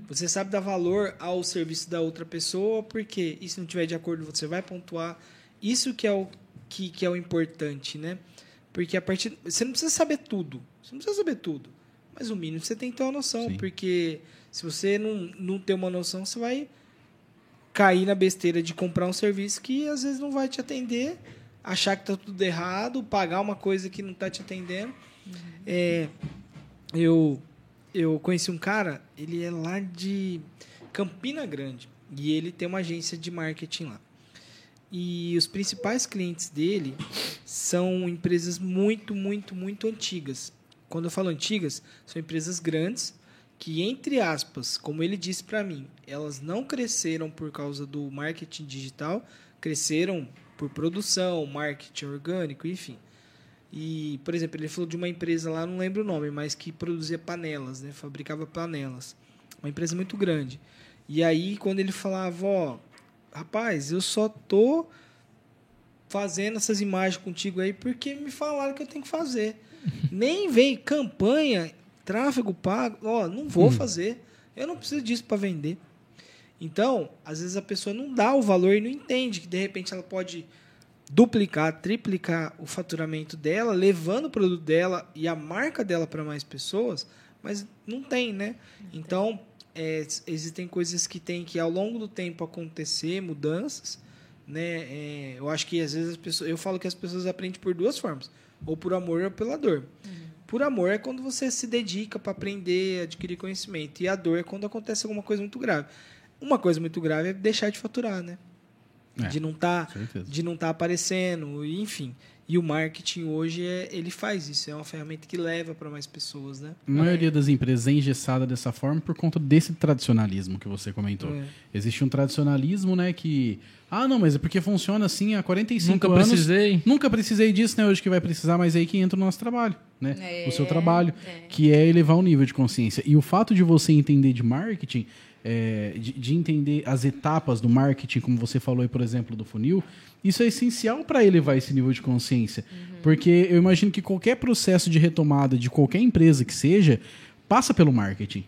Você sabe dar valor ao serviço da outra pessoa, porque e se não tiver de acordo, você vai pontuar. Isso que é o que, que é o importante, né? Porque a partir você não precisa saber tudo. Você não precisa saber tudo. Mas o mínimo você tem que ter uma noção, Sim. porque se você não, não ter uma noção, você vai cair na besteira de comprar um serviço que às vezes não vai te atender achar que tá tudo errado, pagar uma coisa que não tá te atendendo. É, eu, eu conheci um cara, ele é lá de Campina Grande. E ele tem uma agência de marketing lá. E os principais clientes dele são empresas muito, muito, muito antigas. Quando eu falo antigas, são empresas grandes que, entre aspas, como ele disse para mim, elas não cresceram por causa do marketing digital, cresceram por produção, marketing orgânico, enfim. E, por exemplo, ele falou de uma empresa lá, não lembro o nome, mas que produzia panelas, né? Fabricava panelas. Uma empresa muito grande. E aí, quando ele falava, ó, rapaz, eu só tô fazendo essas imagens contigo aí porque me falaram que eu tenho que fazer. Nem vem campanha, tráfego pago, ó, não vou fazer. Eu não preciso disso para vender. Então, às vezes a pessoa não dá o valor e não entende que de repente ela pode duplicar, triplicar o faturamento dela, levando o produto dela e a marca dela para mais pessoas, mas não tem, né? Então, é, existem coisas que tem que ao longo do tempo acontecer, mudanças, né? É, eu acho que às vezes as pessoas, eu falo que as pessoas aprendem por duas formas, ou por amor ou pela dor. Por amor é quando você se dedica para aprender, adquirir conhecimento, e a dor é quando acontece alguma coisa muito grave. Uma coisa muito grave é deixar de faturar, né? É, de não estar certeza. de não tá aparecendo, enfim. E o marketing hoje é, ele faz isso, é uma ferramenta que leva para mais pessoas, né? A maioria das empresas é engessada dessa forma por conta desse tradicionalismo que você comentou. É. Existe um tradicionalismo, né, que... Ah, não, mas é porque funciona assim há 45 Nunca anos. precisei. Nunca precisei disso, né? Hoje que vai precisar, mas aí que entra o nosso trabalho, né? É, o seu trabalho, é. que é elevar o nível de consciência. E o fato de você entender de marketing, é, de, de entender as etapas do marketing, como você falou aí, por exemplo, do funil, isso é essencial para elevar esse nível de consciência. Porque eu imagino que qualquer processo de retomada de qualquer empresa que seja, passa pelo marketing.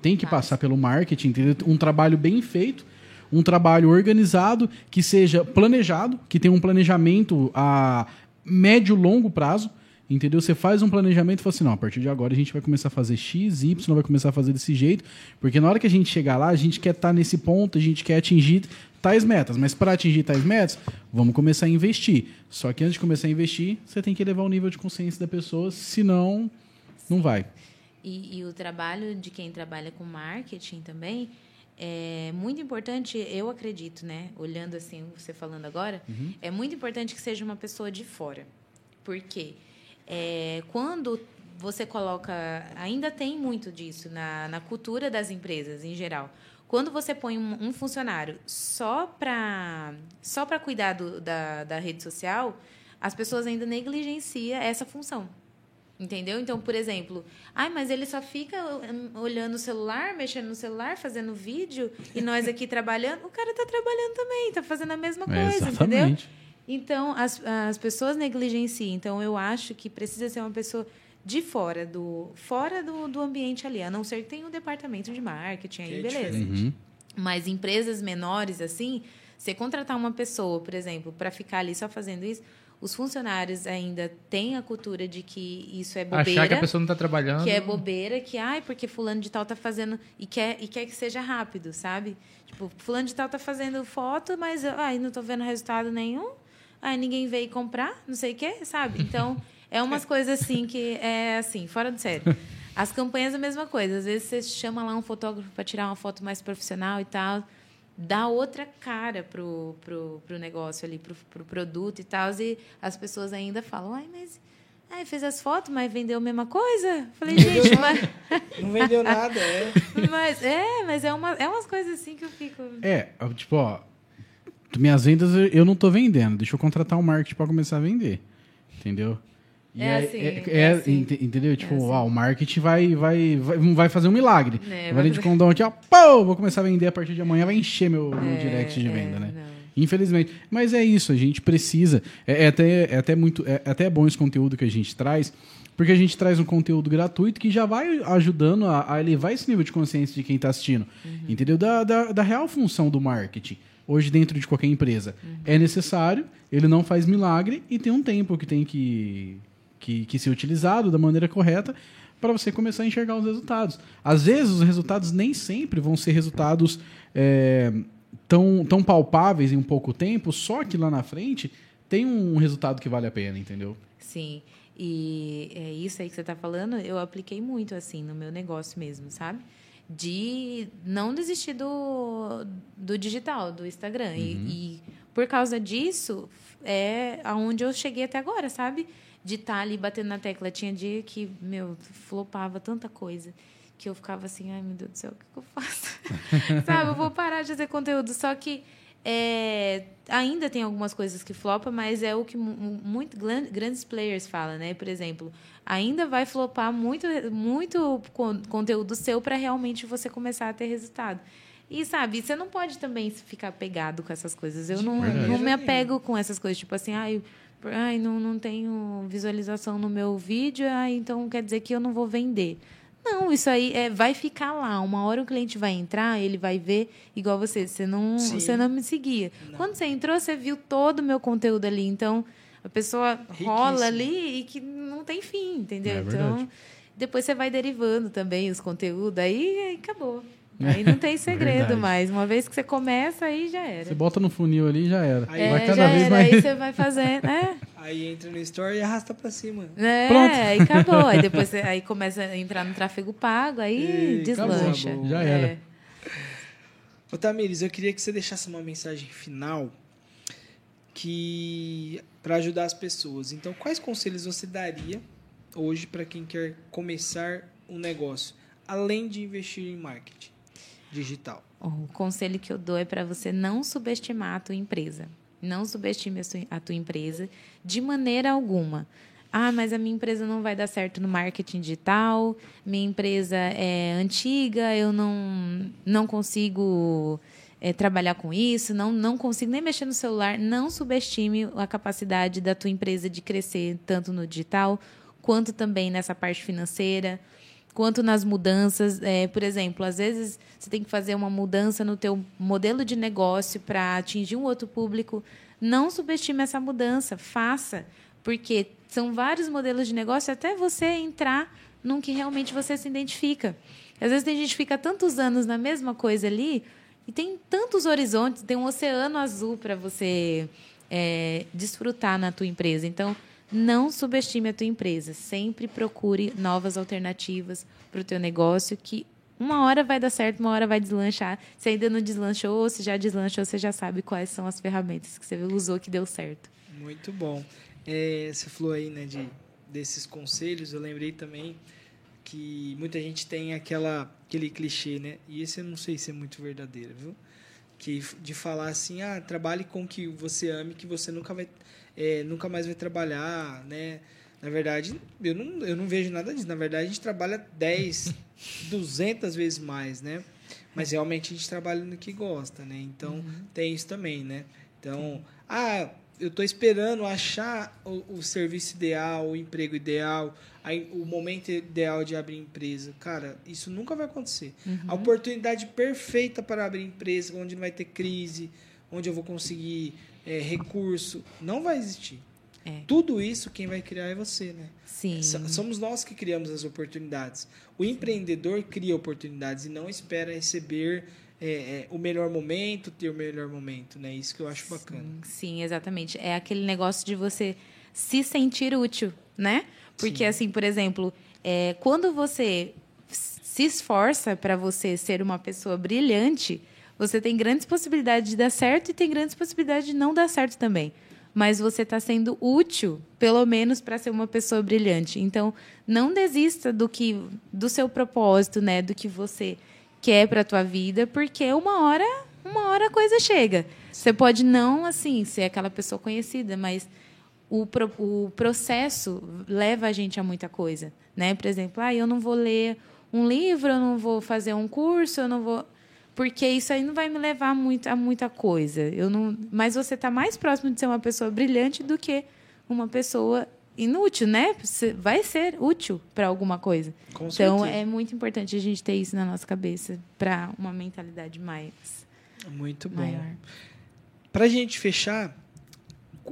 Tem que Passa. passar pelo marketing, entendeu? Um trabalho bem feito, um trabalho organizado, que seja planejado, que tenha um planejamento a médio longo prazo. Entendeu? Você faz um planejamento e fala assim: não, a partir de agora a gente vai começar a fazer X, Y, vai começar a fazer desse jeito, porque na hora que a gente chegar lá, a gente quer estar nesse ponto, a gente quer atingir tais metas, mas para atingir tais metas, vamos começar a investir. Só que antes de começar a investir, você tem que elevar o nível de consciência da pessoa, senão não vai. E, e o trabalho de quem trabalha com marketing também é muito importante, eu acredito, né? Olhando assim, você falando agora, é muito importante que seja uma pessoa de fora. Por quê? É, quando você coloca. Ainda tem muito disso na, na cultura das empresas em geral. Quando você põe um, um funcionário só para só para cuidar do, da, da rede social, as pessoas ainda negligenciam essa função. Entendeu? Então, por exemplo, ai, mas ele só fica hum, olhando o celular, mexendo no celular, fazendo vídeo, e nós aqui trabalhando. O cara está trabalhando também, está fazendo a mesma É, coisa, entendeu? exatamente. Então, as, as pessoas negligenciam. Então, eu acho que precisa ser uma pessoa de fora do fora do, do ambiente ali. A não ser que tenha um departamento de marketing aí, Que é beleza. Uhum. Mas empresas menores, assim, você contratar uma pessoa, por exemplo, para ficar ali só fazendo isso, os funcionários ainda têm a cultura de que isso é bobeira. Achar que a pessoa não está trabalhando. Que é bobeira, que, ai, porque fulano de tal tá fazendo e quer, e quer que seja rápido, sabe? Tipo, fulano de tal tá fazendo foto, mas ai, não tô vendo resultado nenhum. Ai, ninguém veio comprar, não sei o quê, sabe? Então, é umas coisas assim que é assim, fora do sério. As campanhas é a mesma coisa. Às vezes você chama lá um fotógrafo para tirar uma foto mais profissional e tal, dá outra cara pro, pro, pro negócio ali, pro, pro produto e tal, e as pessoas ainda falam, ai, mas ai, fez as fotos, mas vendeu a mesma coisa? Falei, gente, mas, Não vendeu nada, é. mas é, mas é, uma, é umas coisas assim que eu fico. É, tipo, ó, minhas vendas eu- eu não tô vendendo, deixa eu contratar um marketing para começar a vender. Entendeu? E É aí- assim, é, é é, assim. ente- entendeu? Tipo, assim. ó, o marketing vai, vai, vai, vai fazer um milagre. É, vai de condão aqui, ó, pô, vou começar a vender a partir de amanhã, vai encher meu, meu É, direct de é, venda, né? não. Infelizmente. Mas é isso, a gente precisa. É, é até, é, até muito, é, é até bom esse conteúdo que a gente traz, porque a gente traz um conteúdo gratuito que já vai ajudando a, a elevar esse nível de consciência de quem está assistindo. Entendeu? Da, da, da real função do marketing. Hoje, dentro de qualquer empresa. É necessário, ele não faz milagre e tem um tempo que tem que, que, que ser utilizado da maneira correta para você começar a enxergar os resultados. Às vezes, os resultados nem sempre vão ser resultados é, tão, tão palpáveis em um pouco tempo, só que lá na frente tem um resultado que vale a pena, entendeu? Sim. E é isso aí que você está falando, eu apliquei muito assim no meu negócio mesmo, sabe? De não desistir do, do digital, do Instagram. Uhum. E, e por causa disso, é aonde eu cheguei até agora, sabe? De estar ali batendo na tecla. Tinha dia que, meu, flopava tanta coisa que eu ficava assim, ai meu Deus do céu, o que, que eu faço? sabe, eu vou parar de fazer conteúdo. Só que é, ainda tem algumas coisas que flopam, mas é o que mu- muito grandes players falam, né? Por exemplo, ainda vai flopar muito, muito con- conteúdo seu para realmente você começar a ter resultado. E sabe, você não pode também ficar pegado com essas coisas. Eu não, Verdade. não me apego com essas coisas, tipo assim, ai, por- ai não, não tenho visualização no meu vídeo, ai, então quer dizer que eu não vou vender. Não, isso aí é, vai ficar lá. Uma hora o cliente vai entrar, ele vai ver, igual você, você não, Sim. você não me seguia. Quando você entrou, você viu todo o meu conteúdo ali. Então, a pessoa Riquíssimo. rola ali e que não tem fim, entendeu? É então, depois você vai derivando também os conteúdos, aí, aí acabou. Aí não tem segredo Verdade. mais. Uma vez que você começa, aí já era. Você bota no funil ali e já era. Aí É, vai já cada vez era. mais. Aí você vai fazer, né? Aí entra no store e arrasta pra cima. É, Pronto. aí acabou. Aí depois você, aí começa a entrar no tráfego pago, aí E deslancha. acabou. Já era. É. Ô Tamires, eu queria que você deixasse uma mensagem final que para ajudar as pessoas. Então, quais conselhos você daria hoje para quem quer começar um negócio, além de investir em marketing digital? O conselho que eu dou é para você não subestimar a tua empresa. Não subestime a sua- tua empresa de maneira alguma. Ah, mas a minha empresa não vai dar certo no marketing digital, minha empresa é antiga, eu não, não consigo é, trabalhar com isso, não, não consigo nem mexer no celular. Não subestime a capacidade da tua empresa de crescer tanto no digital quanto também nessa parte financeira quanto nas mudanças. É, por exemplo, às vezes você tem que fazer uma mudança no teu modelo de negócio para atingir um outro público. Não subestime essa mudança, faça, porque são vários modelos de negócio até você entrar num que realmente você se identifica. Às vezes tem gente que fica tantos anos na mesma coisa ali e tem tantos horizontes, tem um oceano azul para você é, desfrutar na tua empresa. Então, não subestime a tua empresa. Sempre procure novas alternativas para o teu negócio que uma hora vai dar certo, uma hora vai deslanchar. Se ainda não deslanchou, ou se já deslanchou, você já sabe quais são as ferramentas que você usou que deu certo. Muito bom. É, você falou aí, né, de, desses conselhos, eu lembrei também que muita gente tem aquela, aquele clichê, né? E esse eu não sei se é muito verdadeiro, viu? Que de falar assim, ah, trabalhe com o que você ame, que você nunca vai, é, nunca mais vai trabalhar, né? Na verdade, eu não, eu não vejo nada disso. Na verdade, a gente trabalha 10, 200 vezes mais, né? Mas realmente a gente trabalha no que gosta, né? Então, tem isso também, né? Então, ah, eu estou esperando achar o, o serviço ideal, o emprego ideal, aí, o momento ideal de abrir empresa. Cara, isso nunca vai acontecer. A oportunidade perfeita para abrir empresa, onde não vai ter crise, onde eu vou conseguir é, recurso, não vai existir. É. Tudo isso quem vai criar é você, né? Sim. So- Somos nós que criamos as oportunidades. O empreendedor cria oportunidades e não espera receber é, é, o melhor momento, ter o melhor momento, né? Isso que eu acho bacana. Sim, exatamente. É aquele negócio de você se sentir útil, né? Porque, Sim. assim, por exemplo, é, quando você se esforça para você ser uma pessoa brilhante, você tem grandes possibilidades de dar certo e tem grandes possibilidades de não dar certo também. Mas você está sendo útil, pelo menos, para ser uma pessoa brilhante. Então, não desista do que do seu propósito, né? Do que você quer para a tua vida, porque uma hora, uma hora a coisa chega. Você pode não, assim, ser aquela pessoa conhecida, mas o, pro- o processo leva a gente a muita coisa, né? Por exemplo, ah, eu não vou ler um livro, eu não vou fazer um curso, eu não vou porque isso aí não vai me levar muito, a muita coisa. Eu não, mas você está mais próximo de ser uma pessoa brilhante do que uma pessoa inútil, né? Vai ser útil para alguma coisa. Com então certeza. é muito importante a gente ter isso na nossa cabeça para uma mentalidade mais Muito bom. maior. Pra gente fechar,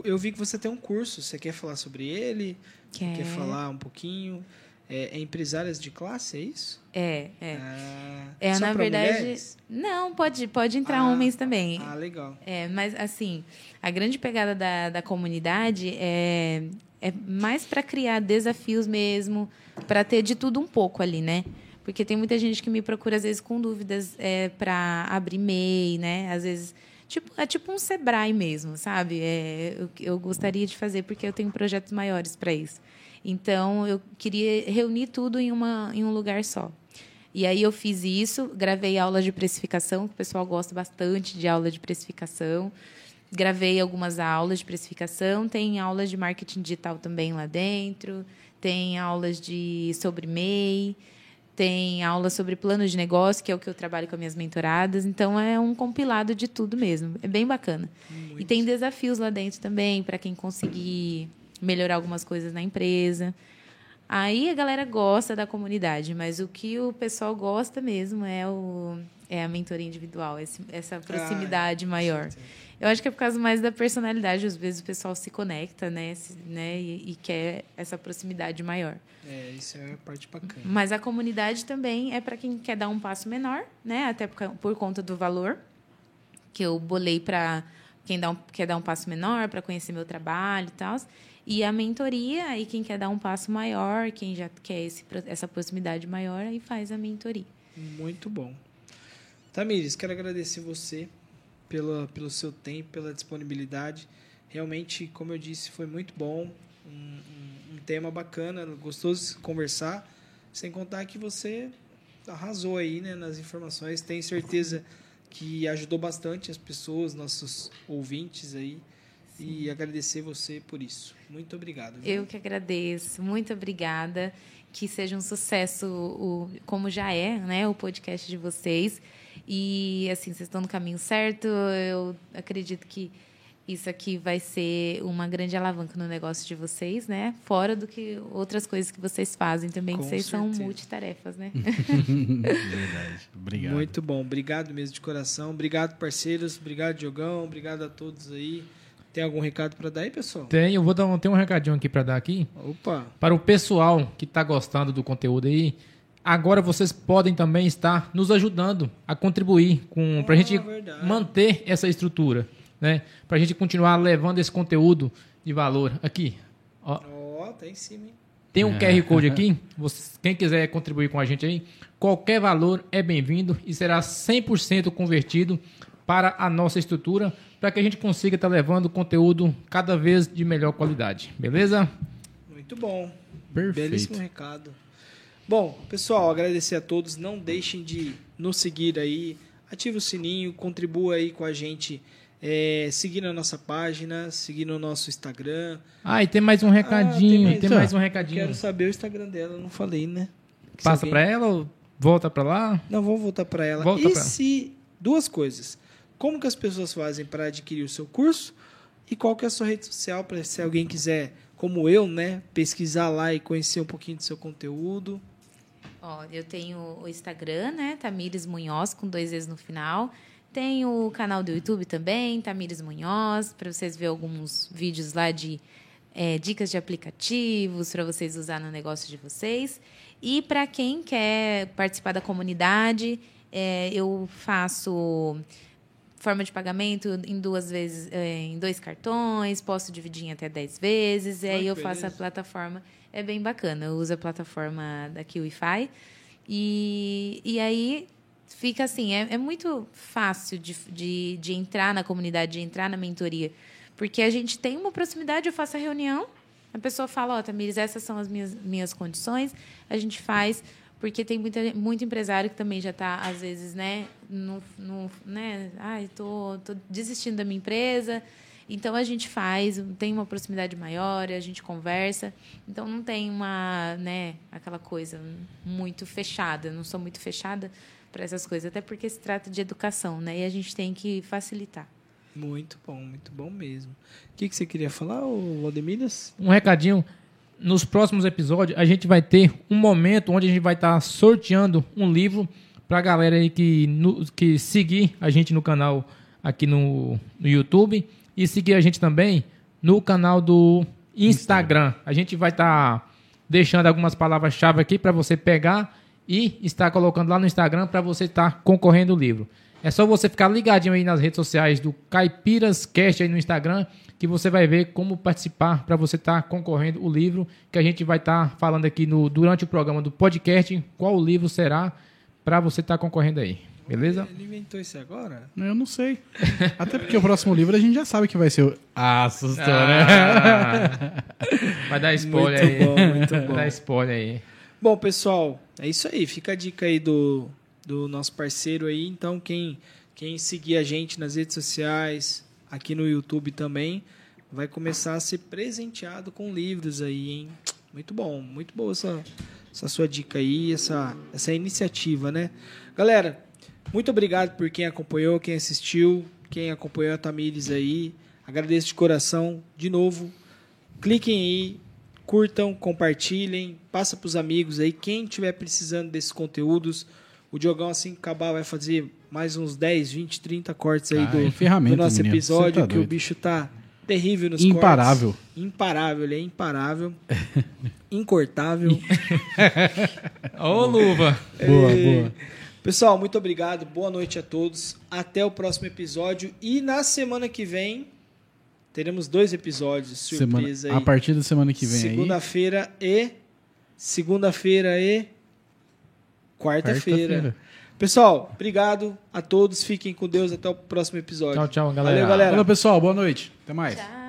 eu vi que você tem um curso. Você quer falar sobre ele? Quer. Quer falar um pouquinho? É, é empresárias de classe, é isso? É, é. Ah, É, na verdade. mulheres? Não, pode, pode entrar Ah, homens também. Ah, legal. É, mas assim, a grande pegada da, da comunidade é, é mais para criar desafios mesmo, para ter de tudo um pouco ali, né? Porque tem muita gente que me procura, às vezes, com dúvidas é, para abrir MEI, né? Às vezes, tipo, é tipo um Sebrae mesmo, sabe? É, eu, eu gostaria de fazer porque eu tenho projetos maiores para isso. Então, eu queria reunir tudo em, uma, em um lugar só. E aí eu fiz isso, gravei aulas de precificação, que o pessoal gosta bastante de aula de precificação. Gravei algumas aulas de precificação, tem aulas de marketing digital também lá dentro, tem aulas de sobre MEI, tem aulas sobre plano de negócio, que é o que eu trabalho com as minhas mentoradas. Então é um compilado de tudo mesmo. É bem bacana. E tem desafios lá dentro também para quem conseguir melhorar algumas coisas na empresa. Aí a galera gosta da comunidade, mas o que o pessoal gosta mesmo é, o, é a mentoria individual, esse- essa proximidade maior. Eu acho que é por causa mais da personalidade. Às vezes o pessoal se conecta, né? se- né e, e quer essa proximidade maior. É, isso é a parte bacana. Mas a comunidade também é para quem quer dar um passo menor, né? Até por, por conta do valor que eu bolei para quem dá um, quer dar um passo menor, para conhecer meu trabalho e tal. E a mentoria, aí quem quer dar um passo maior, quem já quer esse, essa proximidade maior, aí faz a mentoria. Muito bom. Tamires, quero agradecer você pela, pelo seu tempo, pela disponibilidade. Realmente, como eu disse, foi muito bom. Um, um- um tema bacana, gostoso de conversar. Sem contar que você arrasou aí né, nas informações. Tenho certeza que ajudou bastante as pessoas, nossos ouvintes aí. E agradecer você por isso. Muito obrigado. viu? Eu que agradeço, muito obrigada. Que seja um sucesso, o, como já é, né, o podcast de vocês. E assim, vocês estão no caminho certo. Eu acredito que isso aqui vai ser uma grande alavanca no negócio de vocês, né? Fora do que outras coisas que vocês fazem também, que vocês são certeza. multitarefas, né? Verdade. Obrigado. Muito bom. Obrigado mesmo de coração. Obrigado, parceiros. Obrigado, Diogão. Obrigado a todos aí. Tem algum recado para dar aí, pessoal? Tem, eu vou dar um, tem um recadinho aqui para dar aqui. Opa. Para o pessoal que está gostando do conteúdo aí, agora vocês podem também estar nos ajudando a contribuir com para a Ah, gente verdade. manter essa estrutura, né? Para a gente continuar levando esse conteúdo de valor aqui. Ó, Ó, tá em cima, hein? tem um QR Code aqui. Você- quem quiser contribuir com a gente aí, qualquer valor é bem-vindo e será 100% convertido para a nossa estrutura, para que a gente consiga estar levando conteúdo cada vez de melhor qualidade. Beleza? Muito bom. Perfeito. Belíssimo recado. Bom, pessoal, agradecer a todos. Não deixem de nos seguir aí. Ative o sininho, contribua aí com a gente. É, seguindo a nossa página, seguindo o nosso Instagram. Ah, e tem mais um recadinho, mais- tem Tá. mais um recadinho. Quero saber o Instagram dela, não falei, né? Se Passa alguém- pra ela ou volta pra lá? Não, vamos voltar para ela. Volta e pra se duas coisas? Como que as pessoas fazem para adquirir o seu curso? E qual que é a sua rede social para se alguém quiser, como eu, né, pesquisar lá e conhecer um pouquinho do seu conteúdo? Ó, eu tenho o Instagram, né? Tamires Munhoz, com dois E's no final. Tenho o canal do YouTube também, Tamires Munhoz, para vocês verem alguns vídeos lá de é, dicas de aplicativos para vocês usar no negócio de vocês. E para quem quer participar da comunidade, é, eu faço forma de pagamento em duas vezes, é, em dois cartões, posso dividir em até 10 vezes, e aí eu faço a plataforma. É bem bacana. Eu uso a plataforma da KiwiFi. E, e aí fica assim, é, é muito fácil de, de, de entrar na comunidade, de entrar na mentoria. Porque a gente tem uma proximidade, eu faço a reunião, a pessoa fala, ó, Tamires, essas são as minhas, minhas condições, a gente faz, porque tem muita, muito empresário que também já está, às vezes, né, no, no, né, ai, tô, tô desistindo da minha empresa, então a gente faz, tem uma proximidade maior, a gente conversa, então não tem uma, né, aquela coisa muito fechada, não sou muito fechada para essas coisas, até porque se trata de educação, né, e a gente tem que facilitar. Muito bom, muito bom mesmo. O que, que você queria falar, ô Valdemiras? Um recadinho. Nos próximos episódios, a gente vai ter um momento onde a gente vai estar sorteando um livro para a galera aí que, no- que seguir a gente no canal aqui no, no YouTube e seguir a gente também no canal do Instagram. A gente vai estar deixando algumas palavras-chave aqui para você pegar e estar colocando lá no Instagram para você estar concorrendo o livro. É só você ficar ligadinho aí nas redes sociais do Caipiras Cast aí no Instagram, que você vai ver como participar para você estar concorrendo o livro que a gente vai estar falando aqui no, durante o programa do podcast, qual o livro será para você estar concorrendo aí. Beleza? Ele inventou isso agora? Eu não sei. Até porque o próximo livro a gente já sabe que vai ser o. Ah, assustou, né? Ah, vai dar spoiler Muito aí. bom, muito Vai bom. dar spoiler aí. Bom, pessoal, é isso aí. Fica a dica aí do, do nosso parceiro aí. Então, quem, quem seguir a gente nas redes sociais, aqui no YouTube também, vai começar a ser presenteado com livros aí, hein? Muito bom, muito boa essa, essa sua dica aí, essa, essa iniciativa, né? Galera, muito obrigado por quem acompanhou, quem assistiu, quem acompanhou a Tamires aí. Agradeço de coração, de novo. Cliquem aí, curtam, compartilhem, passa para os amigos aí. Quem estiver precisando desses conteúdos, o Diogão, assim que acabar, vai fazer mais uns 10, 20, 30 cortes aí Ah, do, é ferramenta, do nosso menino. episódio, Você tá que o doido. bicho tá terrível nos Imparável. cortes. Imparável, ele é imparável. Incortável. Ô, luva! Boa, Ei. boa. Pessoal, muito obrigado. Boa noite a todos. Até o próximo episódio. E na semana que vem, teremos dois episódios. Semana, Surpresa aí. a partir da semana que vem aí. Segunda-feira e. Segunda-feira e. Quarta-feira. quarta-feira. Pessoal, obrigado a todos. Fiquem com Deus. Até o próximo episódio. Tchau, tchau, galera. Valeu, galera. Falou, pessoal. Boa noite. Até mais. Tchau.